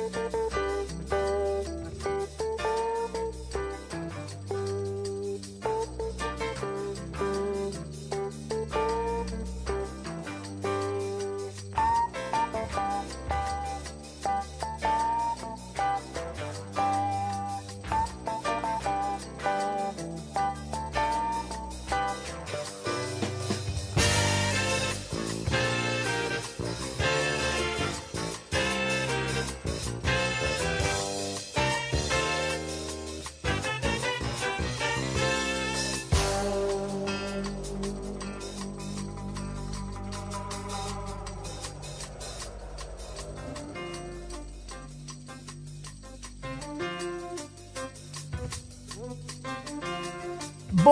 Música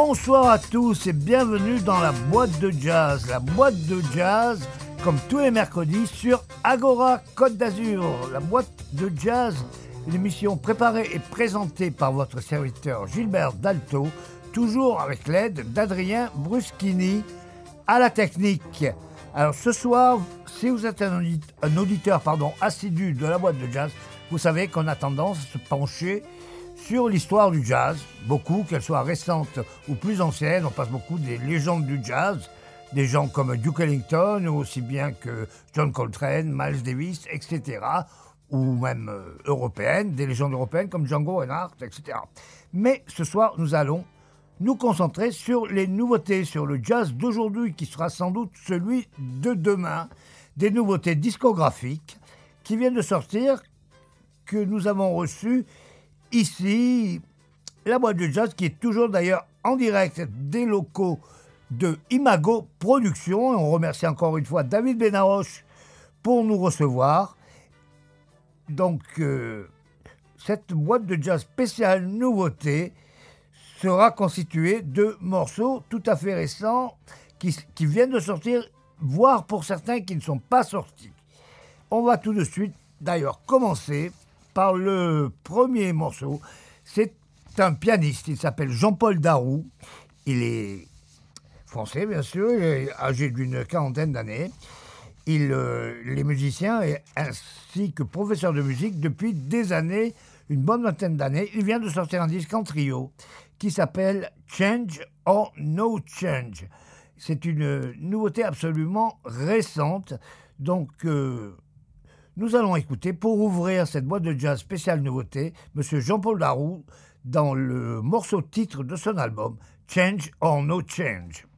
Bonsoir à tous et bienvenue dans la boîte de jazz. La boîte de jazz, comme tous les mercredis, sur Agora Côte d'Azur. La boîte de jazz, une émission préparée et présentée par votre serviteur Gilbert Dalto, toujours avec l'aide d'Adrien Bruschini à la technique. Alors ce soir, si vous êtes un auditeur, pardon, assidu de la boîte de jazz, vous savez qu'on a tendance à se pencher sur l'histoire du jazz, beaucoup, qu'elle soit récente ou plus ancienne. On passe beaucoup des légendes du jazz, des gens comme Duke Ellington, aussi bien que John Coltrane, Miles Davis, etc., ou même euh, européennes, des légendes européennes comme Django Reinhardt, etc. Mais ce soir, nous allons nous concentrer sur les nouveautés, sur le jazz d'aujourd'hui, qui sera sans doute celui de demain, des nouveautés discographiques qui viennent de sortir, que nous avons reçues ici, la boîte de jazz qui est toujours d'ailleurs en direct des locaux de Imago Productions. on remercie encore une fois David Benaroche pour nous recevoir. Donc, euh, cette boîte de jazz spéciale nouveauté sera constituée de morceaux tout à fait récents qui viennent de sortir, voire pour certains qui ne sont pas sortis. On va tout de suite d'ailleurs commencer par le premier morceau. C'est un pianiste, il s'appelle Jean-Paul Darou. Il est français, bien sûr, il est âgé d'une quarantaine d'années. Il, euh, les musiciens ainsi que professeur de musique depuis des années, une bonne vingtaine d'années. Il vient de sortir un disque en trio qui s'appelle Change or No Change. C'est une nouveauté absolument récente. Donc, euh, nous allons écouter, pour ouvrir cette boîte de jazz spéciale nouveauté, M. Jean-Paul Darou dans le morceau titre de son album, Change or No Change.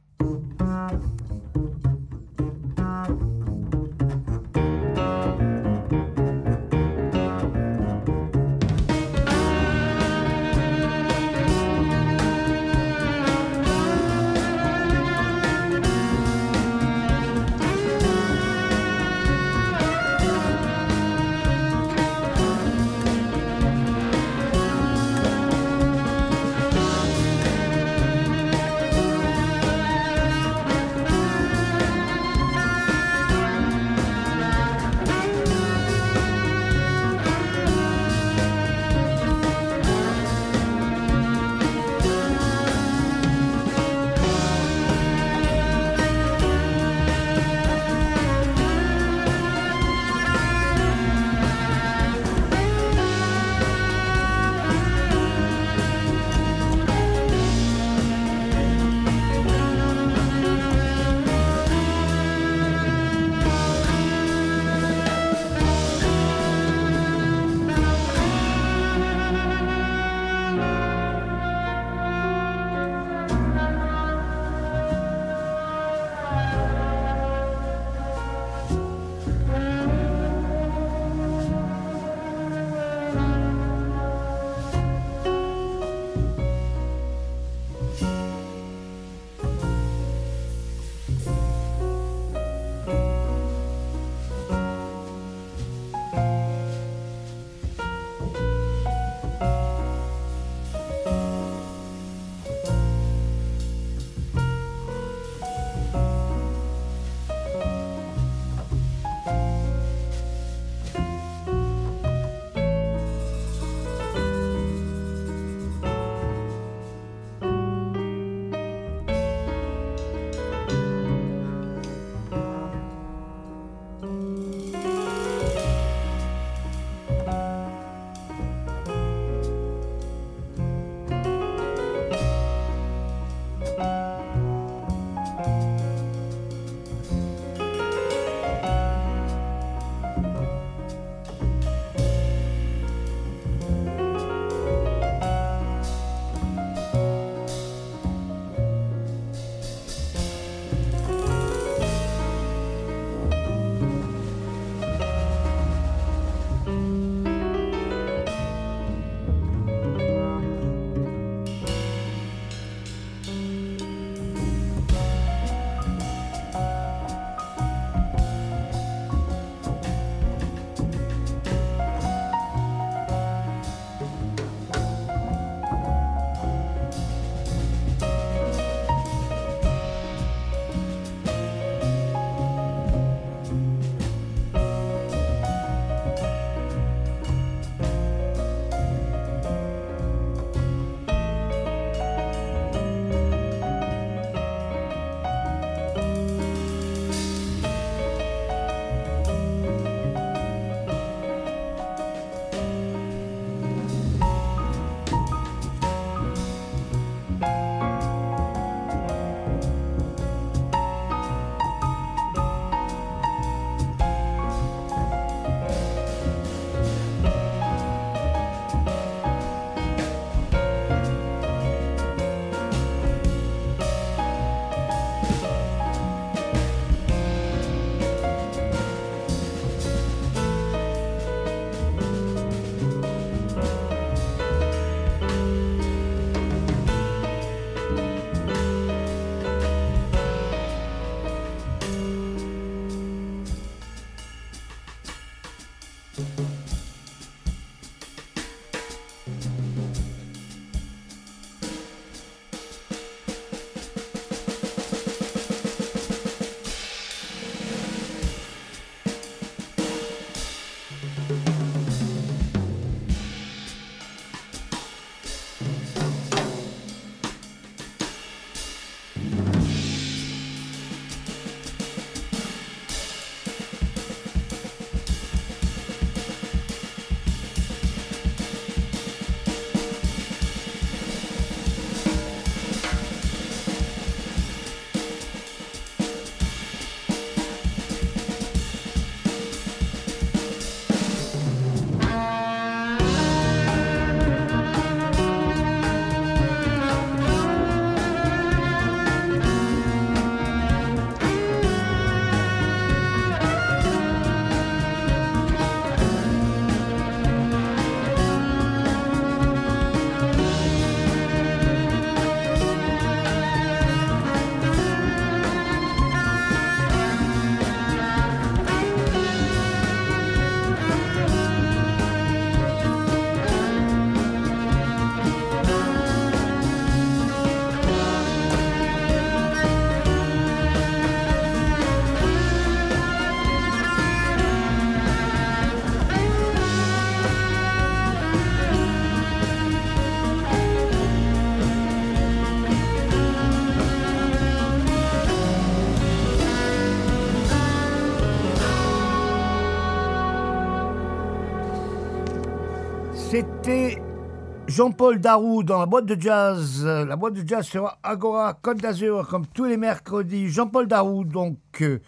Jean-Paul Darou dans la boîte de jazz, euh, la boîte de jazz sur Agora Côte d'Azur, comme tous les mercredis. Jean-Paul Darou, donc euh,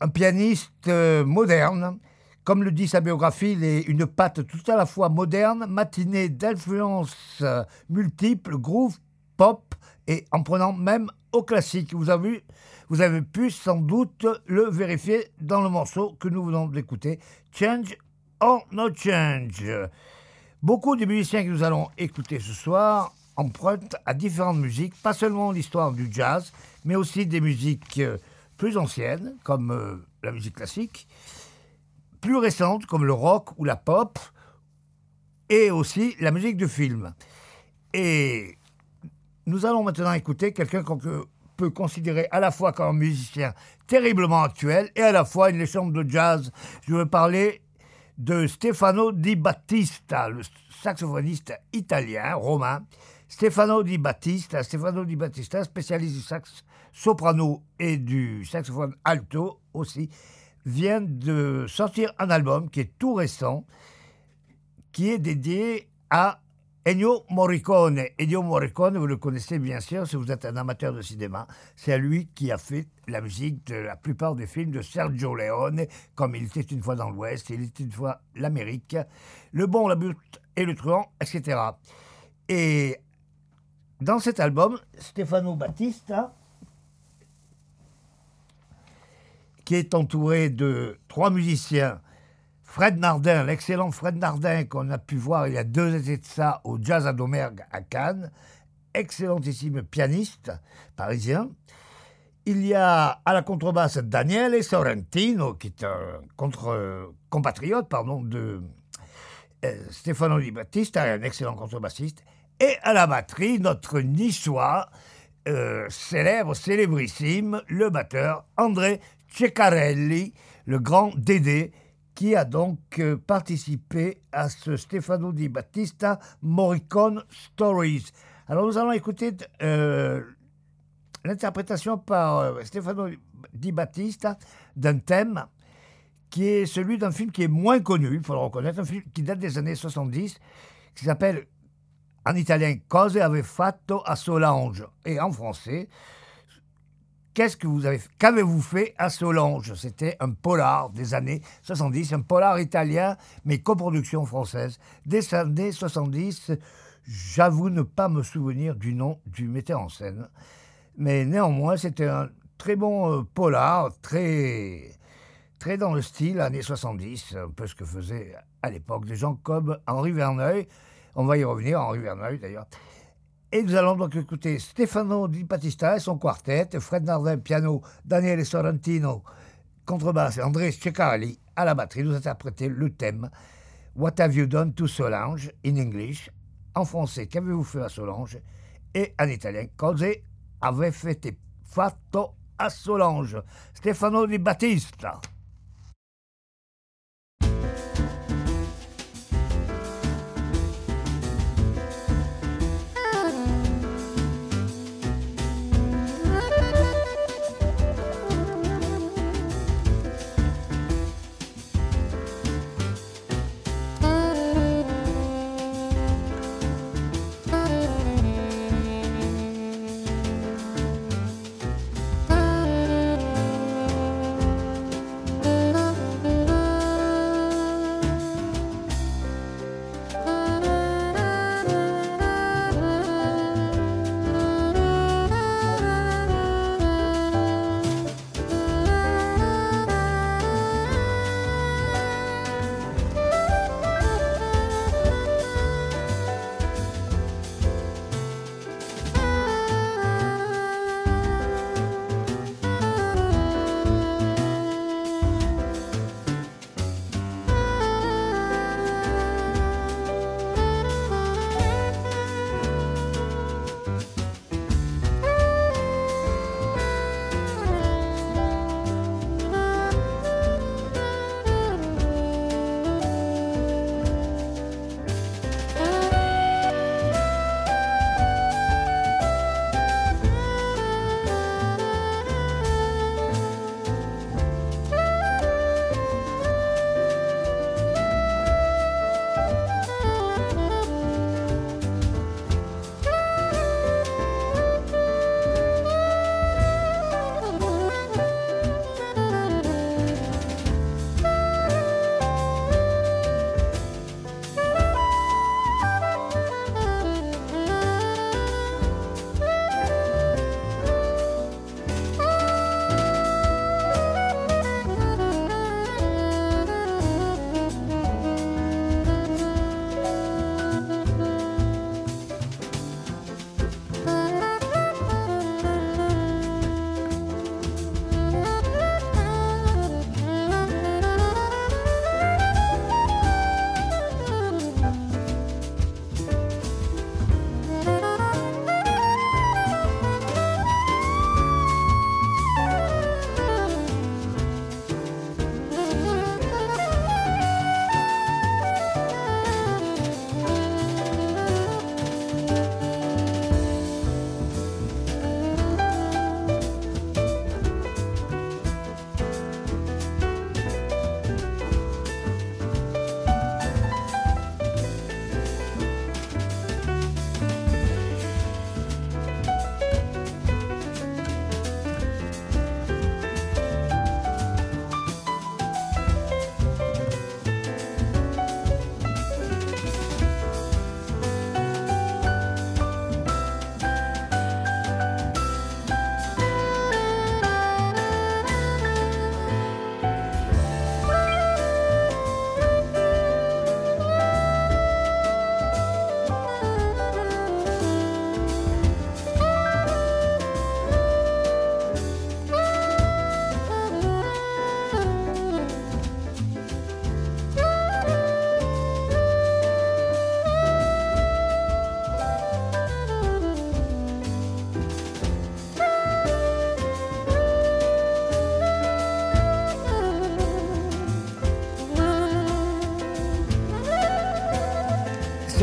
un pianiste euh, moderne. Comme le dit sa biographie, il est une patte tout à la fois moderne, matinée d'influences multiples, groove, pop, et en prenant même au classique. Vous avez, vous avez pu sans doute le vérifier dans le morceau que nous venons d'écouter, Change or No Change. Beaucoup des musiciens que nous allons écouter ce soir empruntent à différentes musiques, pas seulement l'histoire du jazz, mais aussi des musiques euh, plus anciennes, comme euh, la musique classique, plus récentes, comme le rock ou la pop, et aussi la musique de film. Et nous allons maintenant écouter quelqu'un qu'on peut considérer à la fois comme un musicien terriblement actuel et à la fois une légende de jazz. Je veux parler de Stefano Di Battista, le saxophoniste italien, romain. Stefano Di Battista, Stefano Di Battista, spécialiste du sax soprano et du saxophone alto aussi, vient de sortir un album qui est tout récent, qui est dédié à Ennio Morricone. Ennio Morricone, vous le connaissez bien sûr si vous êtes un amateur de cinéma. C'est lui qui a fait la musique de la plupart des films de Sergio Leone, comme Il était une fois dans l'Ouest, Il était une fois l'Amérique, Le Bon, la Butte et le Truand, etc. Et dans cet album, Stefano Battista, qui est entouré de trois musiciens Fred Nardin, l'excellent Fred Nardin qu'on a pu voir il y a deux étés de ça au Jazz à Domergue à Cannes, excellentissime pianiste parisien. Il y a à la contrebasse Daniele Sorrentino, qui est un compatriote pardon, de euh, Stefano Di Battista, un excellent contrebassiste. Et à la batterie, notre niçois, euh, célèbre, célébrissime, le batteur André Ceccarelli, le grand Dédé, qui a donc euh, participé à ce Stefano Di Battista Morricone Stories. Alors nous allons écouter euh, l'interprétation par euh, Stefano Di Battista d'un thème qui est celui d'un film qui est moins connu, il faut le reconnaître, un film qui date des années 70, qui s'appelle en italien Cose ave fatto a Solange, et en français Qu'est-ce que vous avez Qu'avez-vous fait à Solange? C'était un polar des années 70, un polar italien, mais coproduction française. Des années 70, j'avoue ne pas me souvenir du nom du metteur en scène. Mais néanmoins, c'était un très bon euh, polar, très, très dans le style années 70, un peu ce que faisaient à l'époque des gens comme Henri Verneuil. On va y revenir, Henri Verneuil d'ailleurs. Et nous allons donc écouter Stefano Di Battista et son quartet, Fred Nardin piano, Daniele Sorrentino contrebasse et André Ceccarelli à la batterie. Nous interpréter le thème What have you done to Solange in English. En français, qu'avez-vous fait à Solange? Et en italien, Cose avete fatto a Solange. Stefano Di Battista.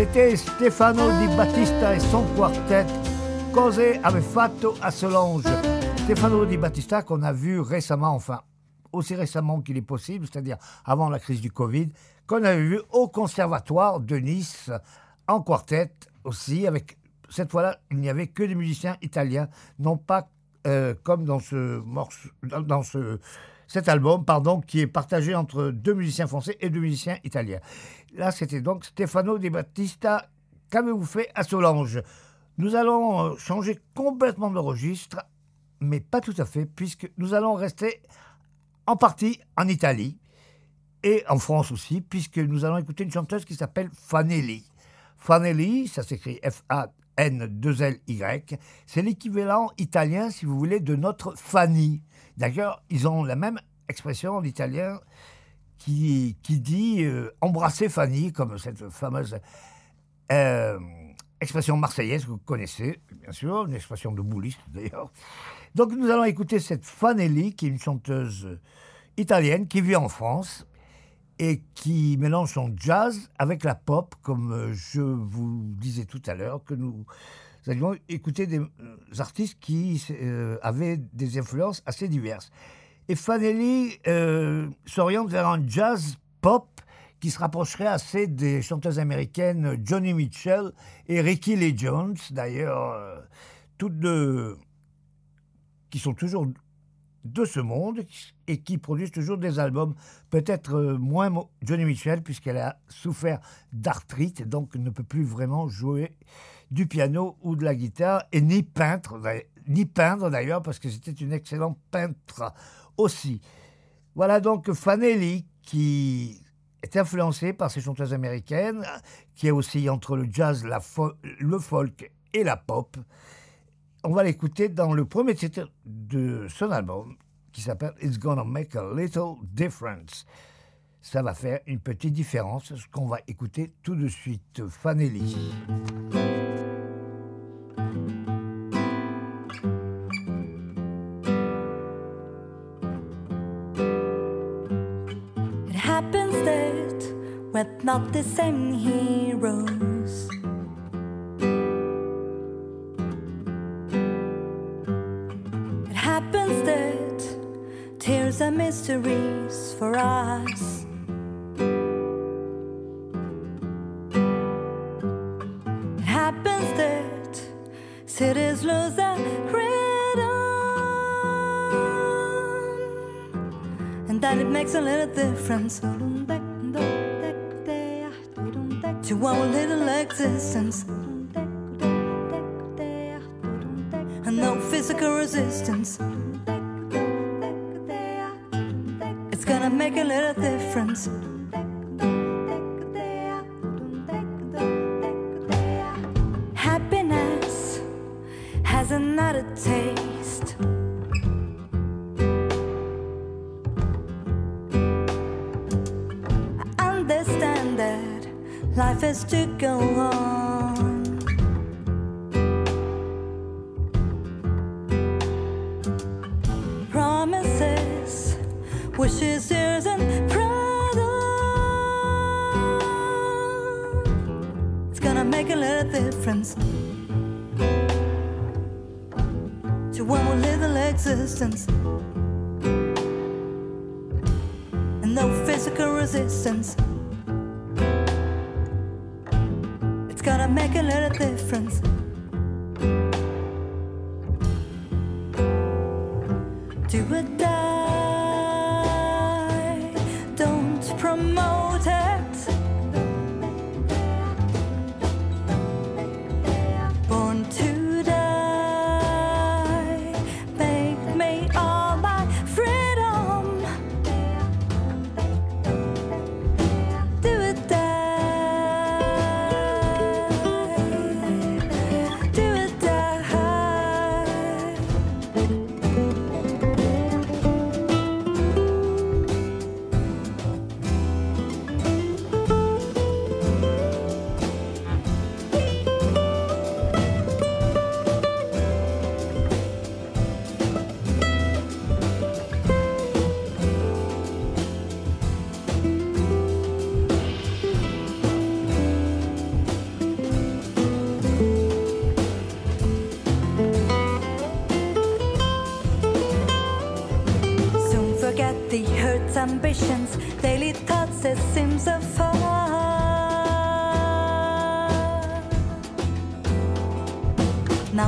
C'était Stefano Di Battista et son quartet Cose ave fatto a Solange. Stefano Di Battista qu'on a vu récemment, enfin aussi récemment qu'il est possible, c'est-à-dire avant la crise du Covid, qu'on avait vu au Conservatoire de Nice en quartet aussi, avec cette fois-là, il n'y avait que des musiciens italiens, non pas euh, comme dans cet album, pardon, qui est partagé entre deux musiciens français et deux musiciens italiens. Là, c'était donc Stefano Di Battista. Qu'avez-vous fait à Solange? Nous allons euh, changer complètement de registre, mais pas tout à fait, puisque nous allons rester en partie en Italie et en France aussi, puisque nous allons écouter une chanteuse qui s'appelle Fanelli. Fanelli, ça s'écrit F-A-N-2-L-Y, c'est l'équivalent italien, si vous voulez, de notre Fanny. D'ailleurs, ils ont la même expression en italien qui, dit euh, embrasser Fanny, comme cette fameuse euh, expression marseillaise que vous connaissez, bien sûr, une expression de bouliste d'ailleurs. Donc nous allons écouter cette Fanelli, qui est une chanteuse italienne qui vit en France et qui mélange son jazz avec la pop, comme je vous disais tout à l'heure, que nous allions écouter des artistes qui euh, avaient des influences assez diverses. Et Fanelli euh, s'oriente vers un jazz pop qui se rapprocherait assez des chanteuses américaines Johnny Mitchell et Ricky Lee Jones, d'ailleurs, euh, toutes deux qui sont toujours de ce monde et qui produisent toujours des albums, peut-être euh, moins Johnny Mitchell, puisqu'elle a souffert d'arthrite, donc ne peut plus vraiment jouer du piano ou de la guitare, et ni peindre, ni peindre d'ailleurs, parce que c'était une excellente peintre aussi. Voilà donc Fanelli qui est influencée par ces chanteuses américaines, qui est aussi entre le jazz, le folk et la pop. On va l'écouter dans le premier titre de son album qui s'appelle It's Gonna Make a Little Difference. Ça va faire une petite différence, ce qu'on va écouter tout de suite. Fanelli. But not the same heroes. It happens that tears are mysteries for us. It happens that cities lose their freedom, and that it makes a little difference to our little existence. And no physical resistance. It's gonna make a little difference.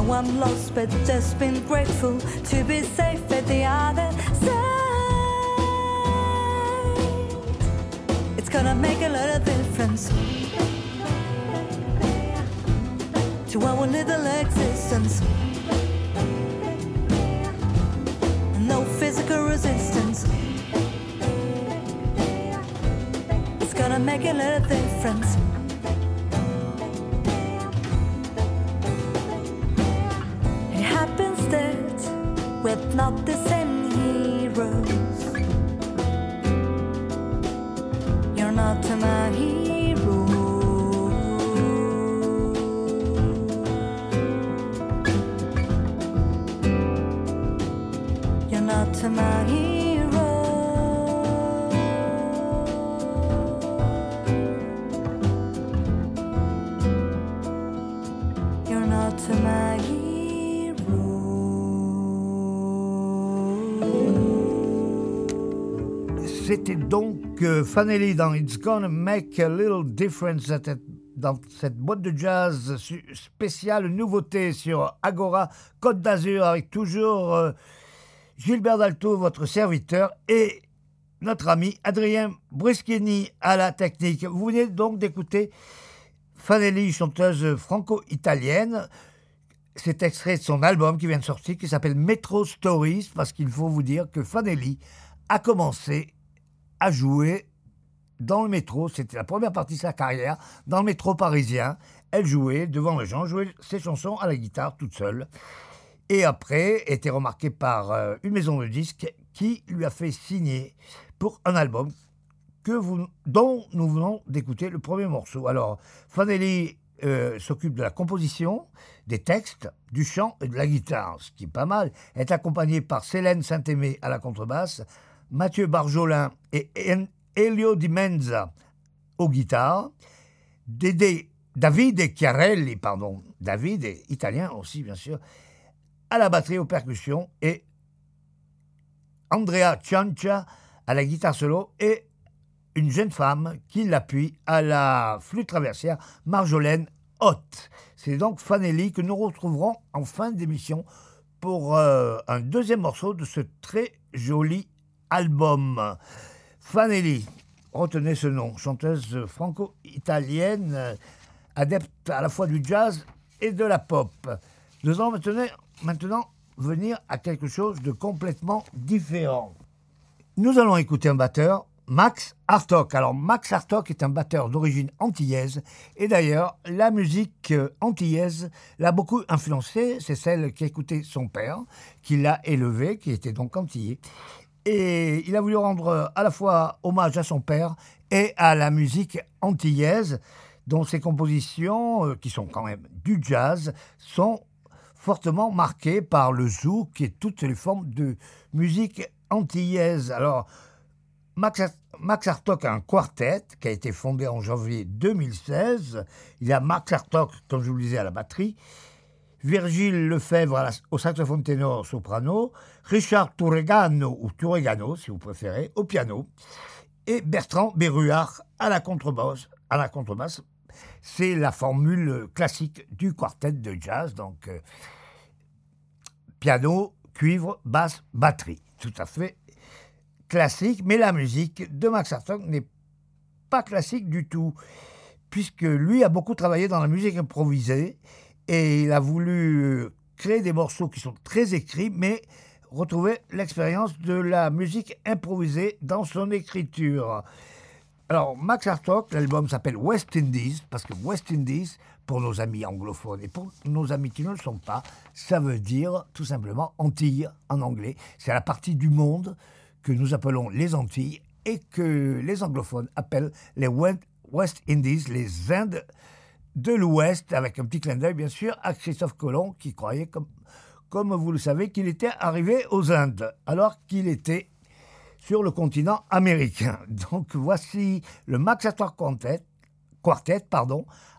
Now I'm lost, but just been grateful to be safe at the other side. It's gonna make a lot of difference to our little existence. No physical resistance. It's gonna make a lot of difference. Not the same heroes. You're not my hero. Fanelli dans It's Gonna Make a Little Difference dans cette boîte de jazz spéciale nouveauté sur Agora Côte d'Azur avec toujours euh, Gilbert Dalto, votre serviteur, et notre ami Adrien Brischini à la technique. Vous venez donc d'écouter Fanelli, chanteuse franco-italienne. C'est extrait de son album qui vient de sortir, qui s'appelle Metro Stories, parce qu'il faut vous dire que Fanelli a commencé à jouer dans le métro. C'était la première partie de sa carrière, dans le métro parisien. Elle jouait devant les gens, jouait ses chansons à la guitare toute seule. Et après, était remarquée par euh, une maison de disques qui lui a fait signer pour un album que vous, dont nous venons d'écouter le premier morceau. Alors, Fanelli euh, s'occupe de la composition, des textes, du chant et de la guitare, ce qui est pas mal. Elle est accompagnée par Célène Saint-Aimé à la contrebasse, Mathieu Barjolin et Elio Di Menza aux guitares, Dédé- Davide Chiarelli, pardon, David italien aussi bien sûr, à la batterie aux percussions et Andrea Ciancia à la guitare solo et une jeune femme qui l'appuie à la flûte traversière, Marjolaine Hoth. C'est donc Fanelli que nous retrouverons en fin d'émission pour euh, un deuxième morceau de ce très joli album. Fanelli, retenez ce nom, chanteuse franco-italienne, adepte à la fois du jazz et de la pop. Nous allons maintenant, venir à quelque chose de complètement différent. Nous allons écouter un batteur, Max Hartok. Alors, Max Hartok est un batteur d'origine antillaise, et d'ailleurs, la musique euh, antillaise l'a beaucoup influencé. C'est celle qui écoutait son père, qui l'a élevé, qui était donc antillais. Et il a voulu rendre euh, à la fois hommage à son père et à la musique antillaise, dont ses compositions, euh, qui sont quand même du jazz, sont fortement marquées par le zouk et toutes les formes de musique antillaise. Alors, Max, Max Hartok a un quartet qui a été fondé en janvier 2016. Il y a Max Hartok, comme je vous le disais, à la batterie, Virgile Lefebvre au saxophone ténor soprano, Richard Touregano, ou Touregano si vous préférez, au piano, et Bertrand Berruard à la contrebasse. À la contrebasse. C'est la formule classique du quartet de jazz, donc euh, piano, cuivre, basse, batterie. Tout à fait classique, mais la musique de Max Hartok n'est pas classique du tout, puisque lui a beaucoup travaillé dans la musique improvisée et il a voulu euh, créer des morceaux qui sont très écrits, mais retrouver l'expérience de la musique improvisée dans son écriture. Alors, Max Hartok, l'album s'appelle West Indies, parce que West Indies, pour nos amis anglophones et pour nos amis qui ne le sont pas, ça veut dire tout simplement Antilles en anglais. C'est la partie du monde que nous appelons les Antilles et que les anglophones appellent les West Indies, les Indes de l'Ouest, avec un petit clin d'œil bien sûr à Christophe Colomb qui croyait, comme, vous le savez, qu'il était arrivé aux Indes, alors qu'il était sur le continent américain. Donc voici le Max Quartet, Quartet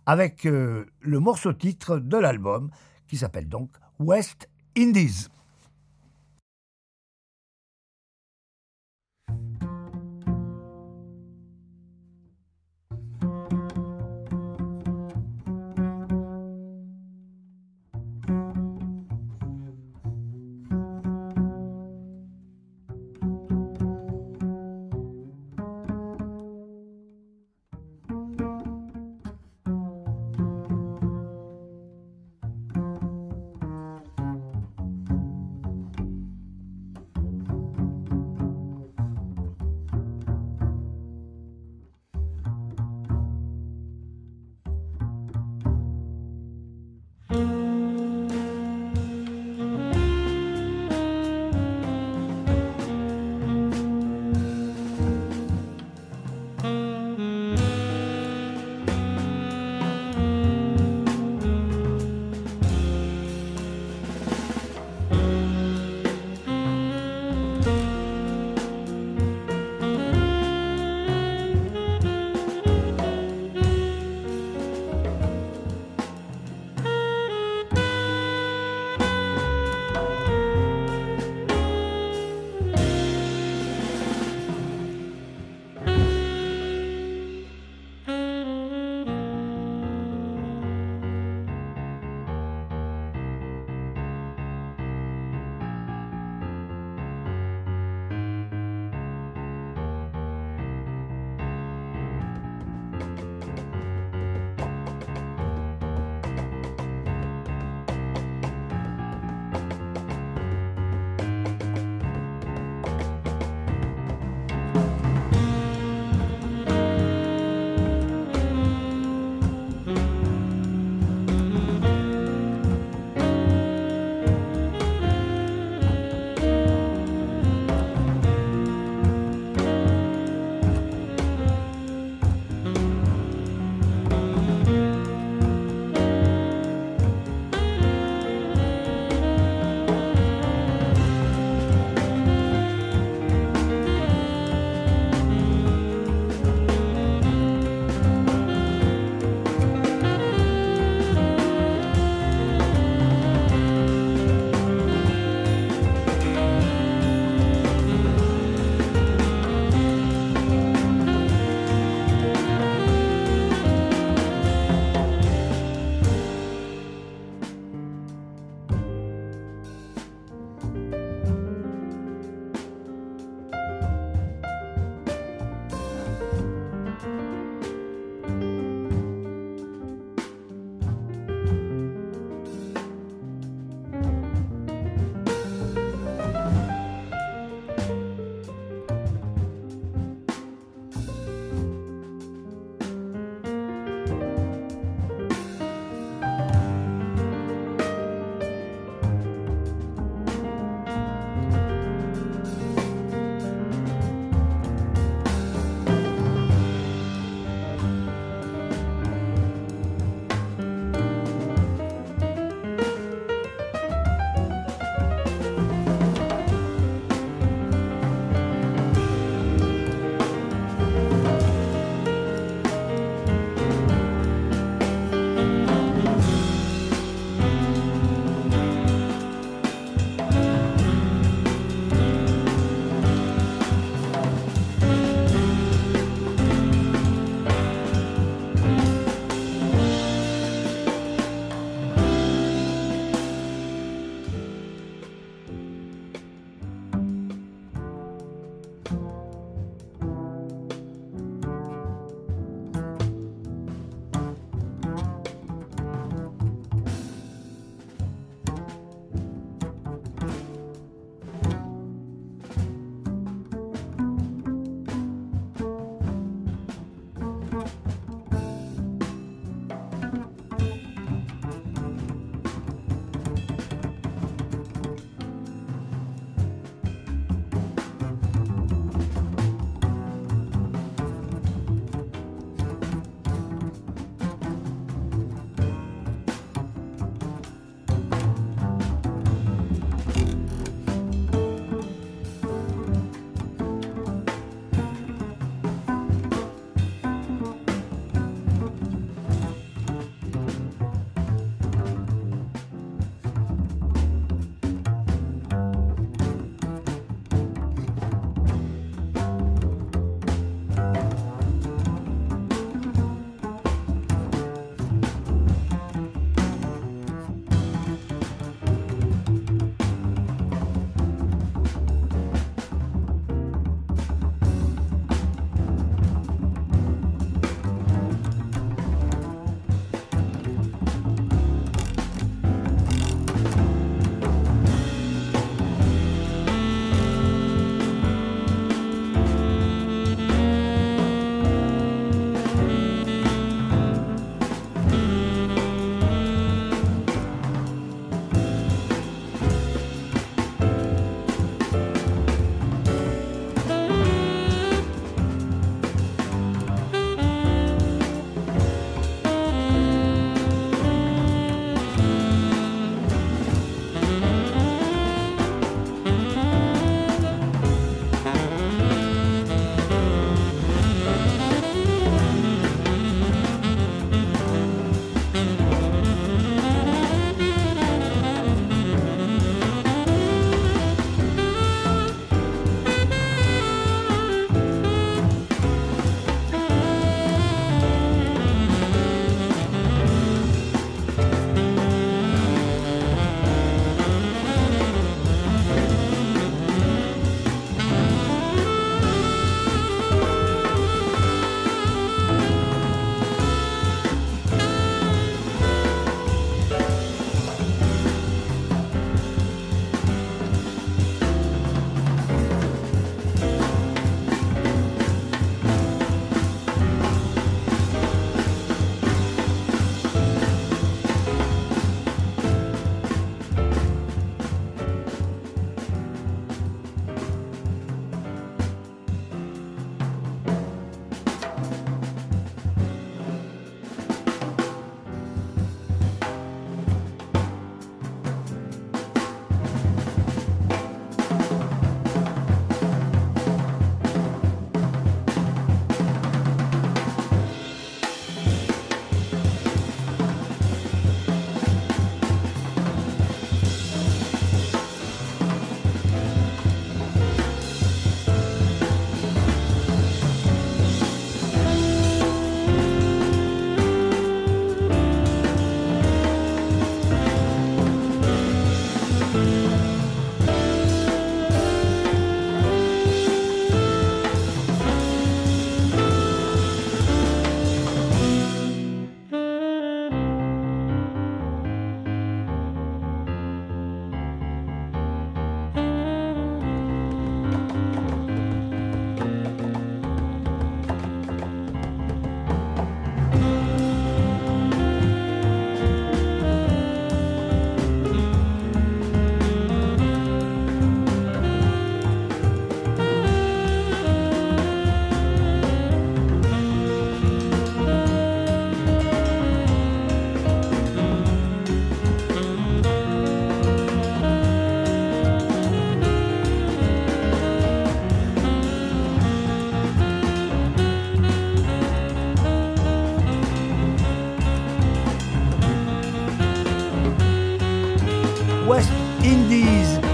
avec euh, le morceau titre de l'album qui s'appelle donc West Indies.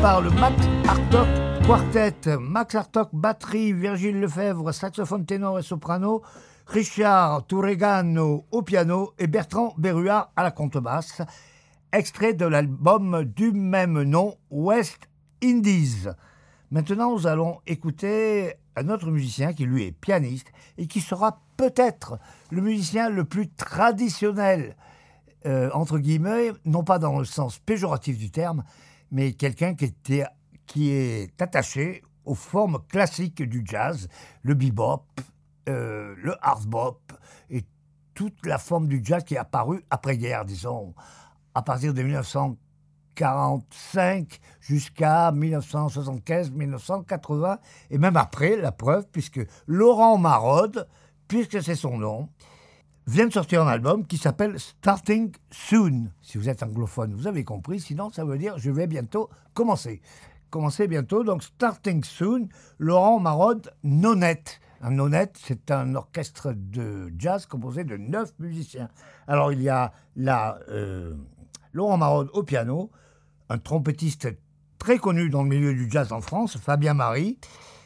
Par le Max Hartok Quartet. Max Hartok, batterie, Virgile Lefebvre, saxophone ténor et soprano, Richard Touregano au piano et Bertrand Berruard à la contrebasse. Extrait de l'album du même nom, West Indies. Maintenant, nous allons écouter un autre musicien qui, lui, est pianiste et qui sera peut-être le musicien le plus traditionnel, euh, entre guillemets, non pas dans le sens péjoratif du terme, mais quelqu'un qui, était, qui est attaché aux formes classiques du jazz, le bebop, euh, le hard bop et toute la forme du jazz qui est apparue après-guerre, disons, à partir de 1900 1945 jusqu'à 1975-1980, et même après, la preuve, puisque Laurent Marode, puisque c'est son nom, vient de sortir un album qui s'appelle Starting Soon. Si vous êtes anglophone, vous avez compris, sinon ça veut dire je vais bientôt commencer. Commencer bientôt, donc Starting Soon, Laurent Marode, Nonette. Un Nonette, c'est un orchestre de jazz composé de neuf musiciens. Alors il y a là euh, Laurent Marode au piano, un trompettiste très connu dans le milieu du jazz en France, Fabien Marie,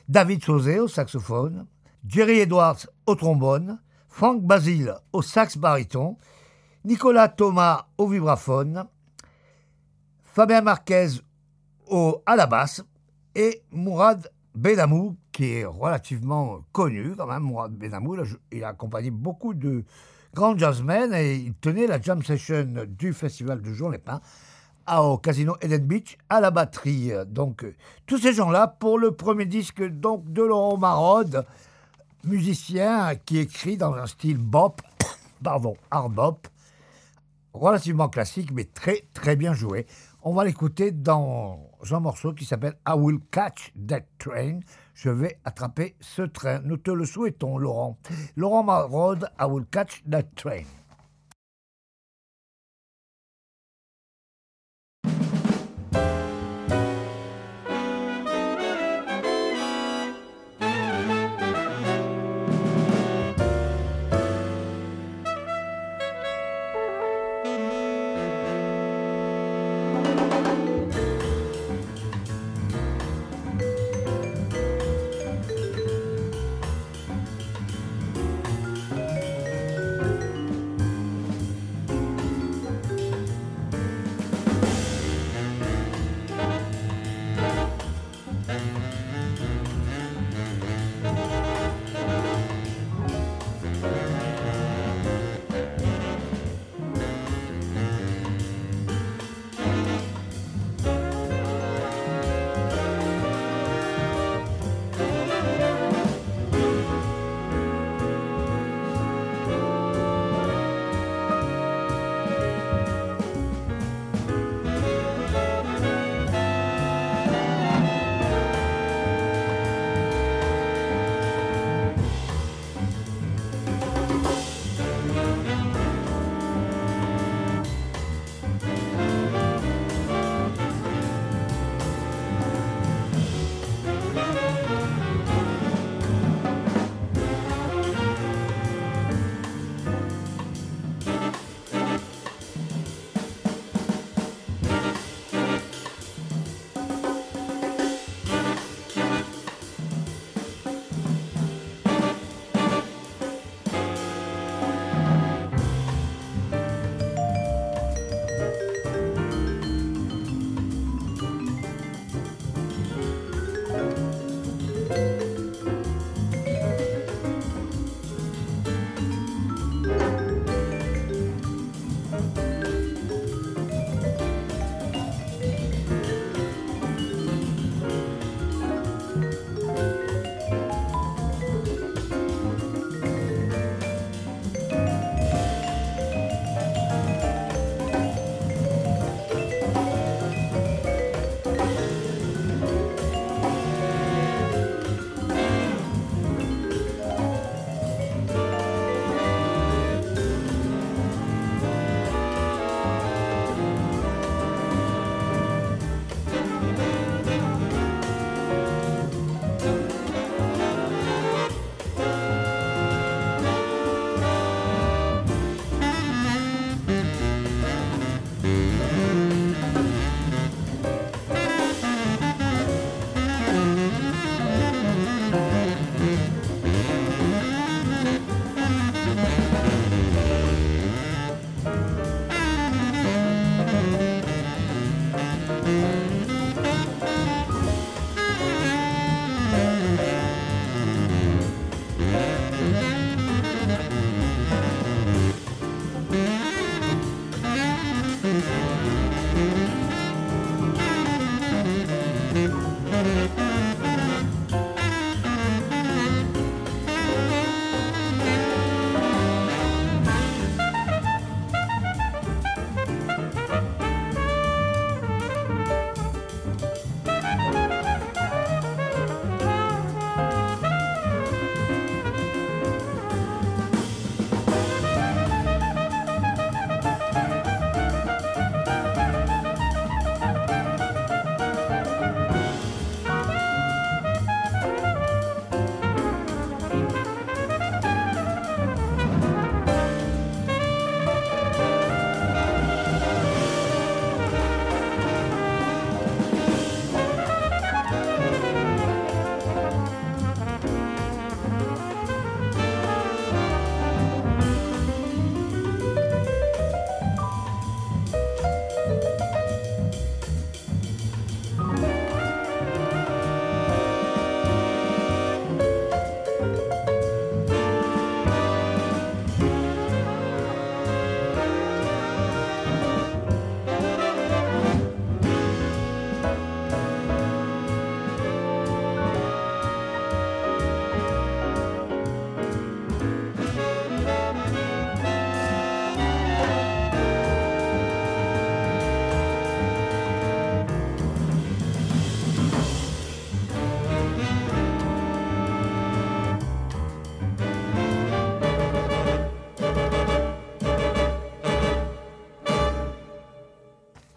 David Sauzé au saxophone, Jerry Edwards au trombone, Frank Basile au sax baryton, Nicolas Thomas au vibraphone, Fabien Marquez au, à la basse et Mourad Benamou, qui est relativement connu quand même. Mourad Benamou, il a accompagné beaucoup de grands jazzmen et il tenait la jam session du festival de Jour les Pins au Casino Eden Beach à la batterie. Donc, tous ces gens-là pour le premier disque donc, de Laurent Marode, musicien qui écrit dans un style bop, pardon, hard bop, relativement classique, mais très, très bien joué. On va l'écouter dans un morceau qui s'appelle I Will Catch That Train. Je vais attraper ce train. Nous te le souhaitons, Laurent. Laurent Marode, I Will Catch That Train.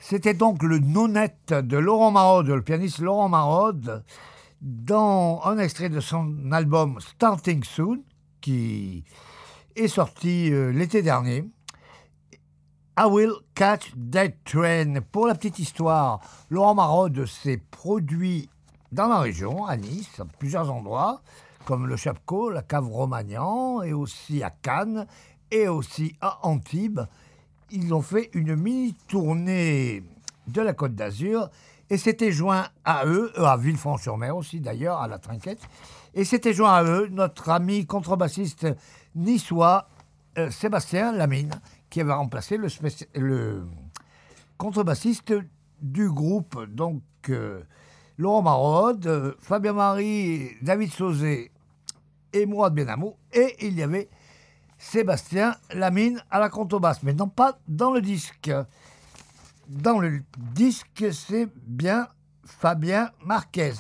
C'était donc le nonette de Laurent Marode, le pianiste Laurent Marode, dans un extrait de son album Starting Soon, qui est sorti euh, l'été dernier. I Will Catch That Train. Pour la petite histoire, Laurent Marode s'est produit dans la région, à Nice, à plusieurs endroits, comme le Chapco, la cave Romagnan, et aussi à Cannes, et aussi à Antibes. Ils ont fait une mini-tournée de la Côte d'Azur, et s'était joint à eux, à Villefranche-sur-Mer aussi d'ailleurs, à la Trinquette, et s'était joint à eux notre ami contrebassiste niçois euh, Sébastien Lamine, qui avait remplacé le, contrebassiste du groupe, donc euh, Laurent Marode, euh, Fabien Marie, David Sauzé et de Benamou, et il y avait Sébastien Lamine à la contrebasse, mais non pas dans le disque. Dans le disque, c'est bien Fabien Marquez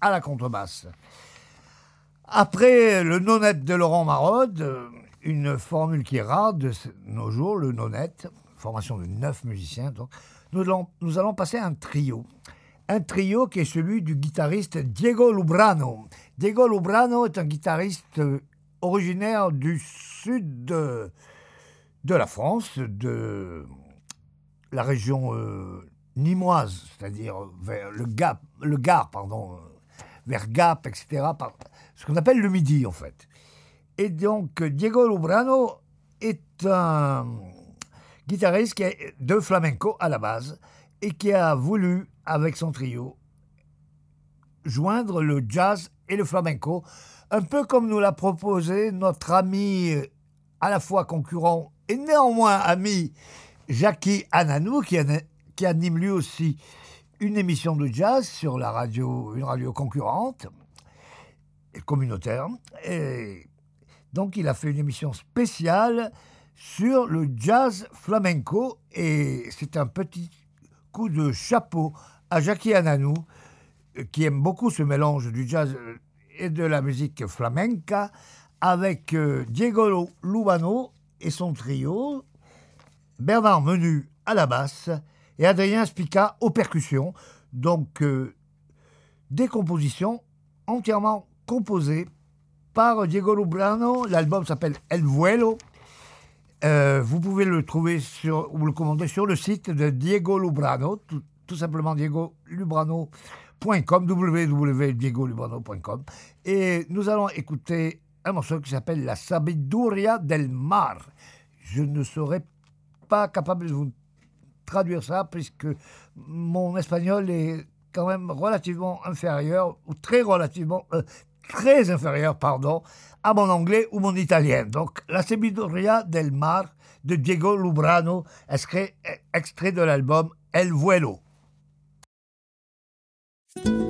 à la contrebasse. Après le non-net de Laurent Marode, une formule qui est rare de nos jours, le non-net, formation de neuf musiciens, donc, nous allons, nous allons passer à un trio. Un trio qui est celui du guitariste Diego Lubrano. Diego Lubrano est un guitariste originaire du sud de, de la France, de la région euh, nimoise, c'est-à-dire vers le, Gap, euh, etc ce qu'on appelle le midi en fait. Et donc Diego Lubrano est un guitariste qui de flamenco à la base et qui a voulu, avec son trio, joindre le jazz et le flamenco, un peu comme nous l'a proposé notre ami à la fois concurrent et néanmoins ami Jackie Ananou, qui, anime lui aussi une émission de jazz sur la radio, une radio concurrente communautaire. Et donc il a fait une émission spéciale sur le jazz flamenco et c'est un petit coup de chapeau à Jackie Ananou qui aime beaucoup ce mélange du jazz et de la musique flamenca avec euh, Diego Lubano et son trio, Bernard Menu à la basse et Adrien Spica aux percussions. Donc euh, des compositions entièrement composé par Diego Lubrano. L'album s'appelle El Vuelo. Euh, vous pouvez le trouver sur, ou le commander sur le site de Diego Lubrano, tout, simplement diegolubrano.com, www.diegolubrano.com. Et nous allons écouter un morceau qui s'appelle La Sabiduria del Mar. Je ne serai pas capable de vous traduire ça puisque mon espagnol est quand même relativement inférieur, ou très relativement, euh, très inférieur, pardon, à mon anglais ou mon italien. Donc, La Sabiduria del Mar de Diego Lubrano, extrait, extrait de l'album El Vuelo. Thank you.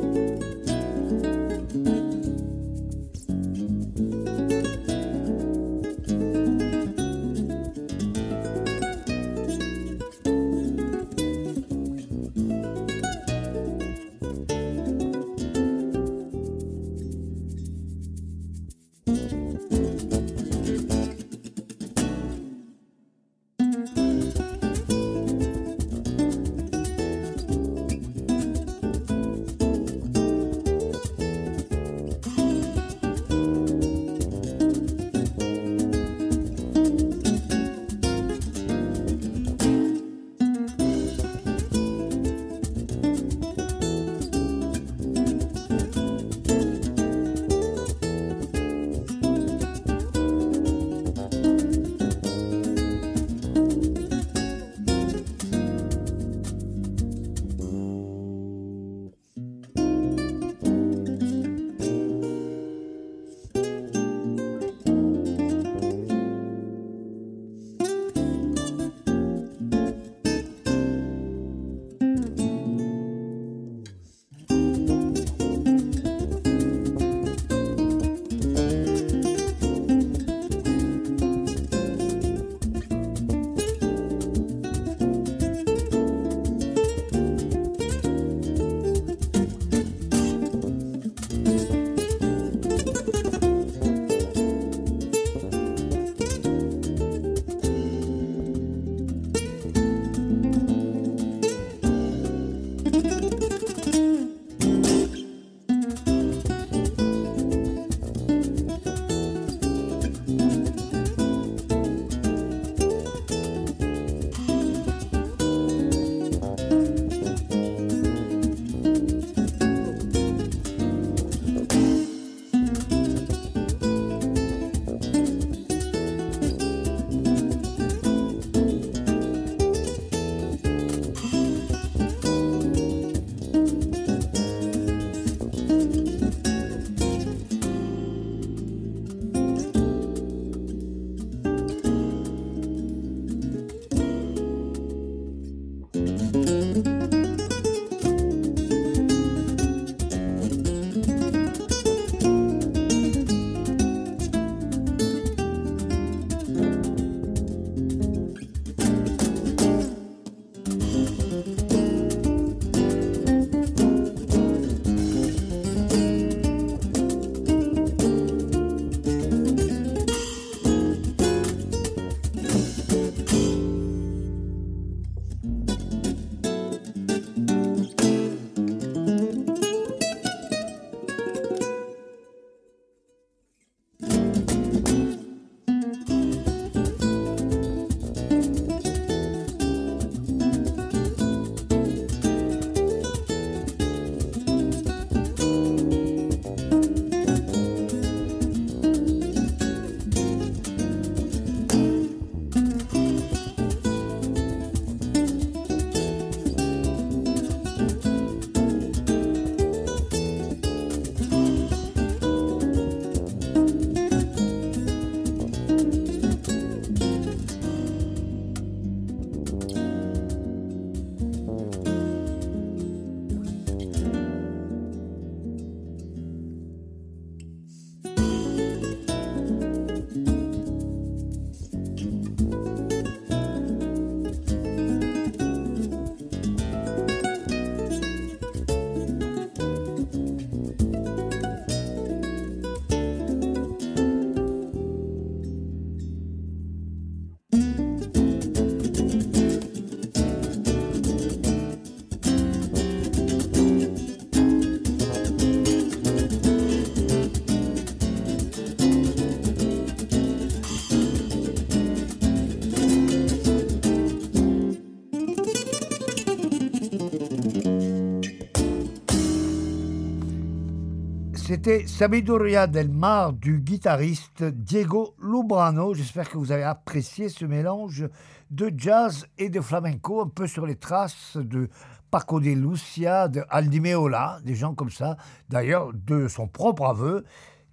C'était Sabiduria del Mar du guitariste Diego Lubrano. J'espère que vous avez apprécié ce mélange de jazz et de flamenco, un peu sur les traces de Paco de Lucia, de Aldi Meola, des gens comme ça. D'ailleurs, de son propre aveu,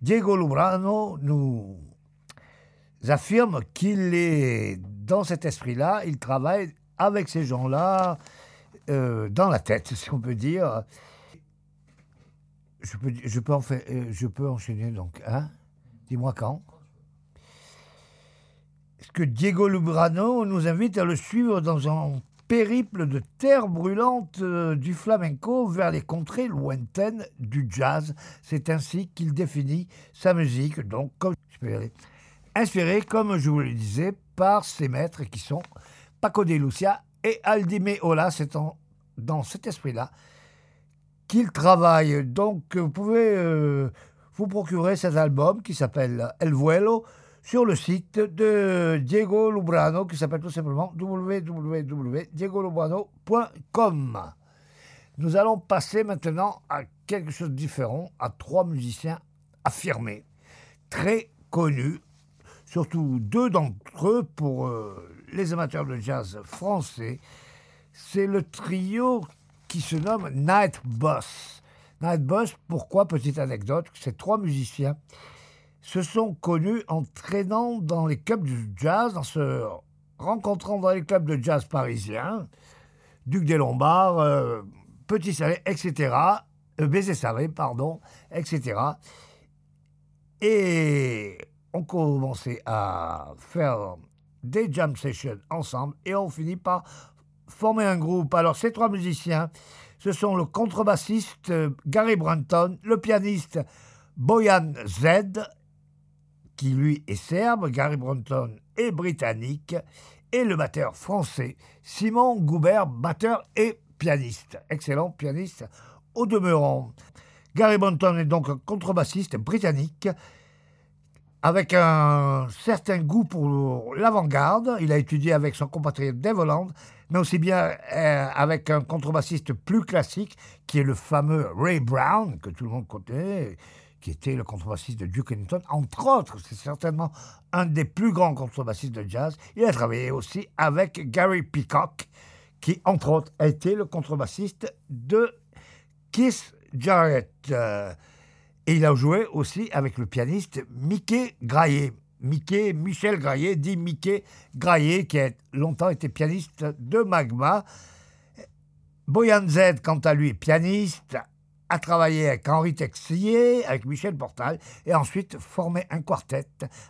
Diego Lubrano nous affirme qu'il est dans cet esprit-là, il travaille avec ces gens-là euh, dans la tête, si on peut dire je je euh, je peux enchaîner donc. Hein? Dis-moi quand. Est-ce que Diego Lubrano nous invite à le suivre dans un périple de terre brûlante euh, du flamenco vers les contrées lointaines du jazz? C'est ainsi qu'il définit sa musique, donc comme inspiré, comme je vous le disais, par ses maîtres qui sont Paco de Lucia et Aldi Meola. C'est dans cet esprit-là qu'il travaille. Donc, vous pouvez euh, vous procurer cet album qui s'appelle El Vuelo sur le site de Diego Lubrano qui s'appelle tout simplement www.diegolubrano.com. Nous allons passer maintenant à quelque chose de différent, à trois musiciens affirmés, très connus, surtout deux d'entre eux pour euh, les amateurs de jazz français. C'est le trio qui se nomme Night Boss. Night Boss, pourquoi? Petite anecdote, ces trois musiciens se sont connus en traînant dans les clubs du jazz, en se rencontrant dans les clubs de jazz parisiens, Duc des Lombards, euh, Petit Salé, etc., euh, Baiser Salé, pardon, etc. Et on commençait à faire des jam sessions ensemble et on finit par former un groupe. Alors, ces trois musiciens, ce sont le contrebassiste euh, Gary Brunton, le pianiste Boyan Z, qui lui est serbe, Gary Brunton est britannique, et le batteur français Simon Goubert, batteur et pianiste. Excellent pianiste au demeurant. Gary Brunton est donc un contrebassiste britannique avec un certain goût pour l'avant-garde. Il a étudié avec son compatriote Dave Holland mais aussi bien euh, avec un contrebassiste plus classique, qui est le fameux Ray Brown, que tout le monde connaît, qui était le contrebassiste de Duke Ellington, entre autres. C'est certainement un des plus grands contrebassistes de jazz. Il a travaillé aussi avec Gary Peacock, qui, entre autres, a été le contrebassiste de Keith Jarrett. Euh, et il a joué aussi avec le pianiste Mickey Graillet. Mickey, Michel Graillet, dit Mickey Graillet, qui a longtemps été pianiste de Magma. Boyan Z, quant à lui, pianiste, a travaillé avec Henri Texier, avec Michel Portal, et ensuite formé un quartet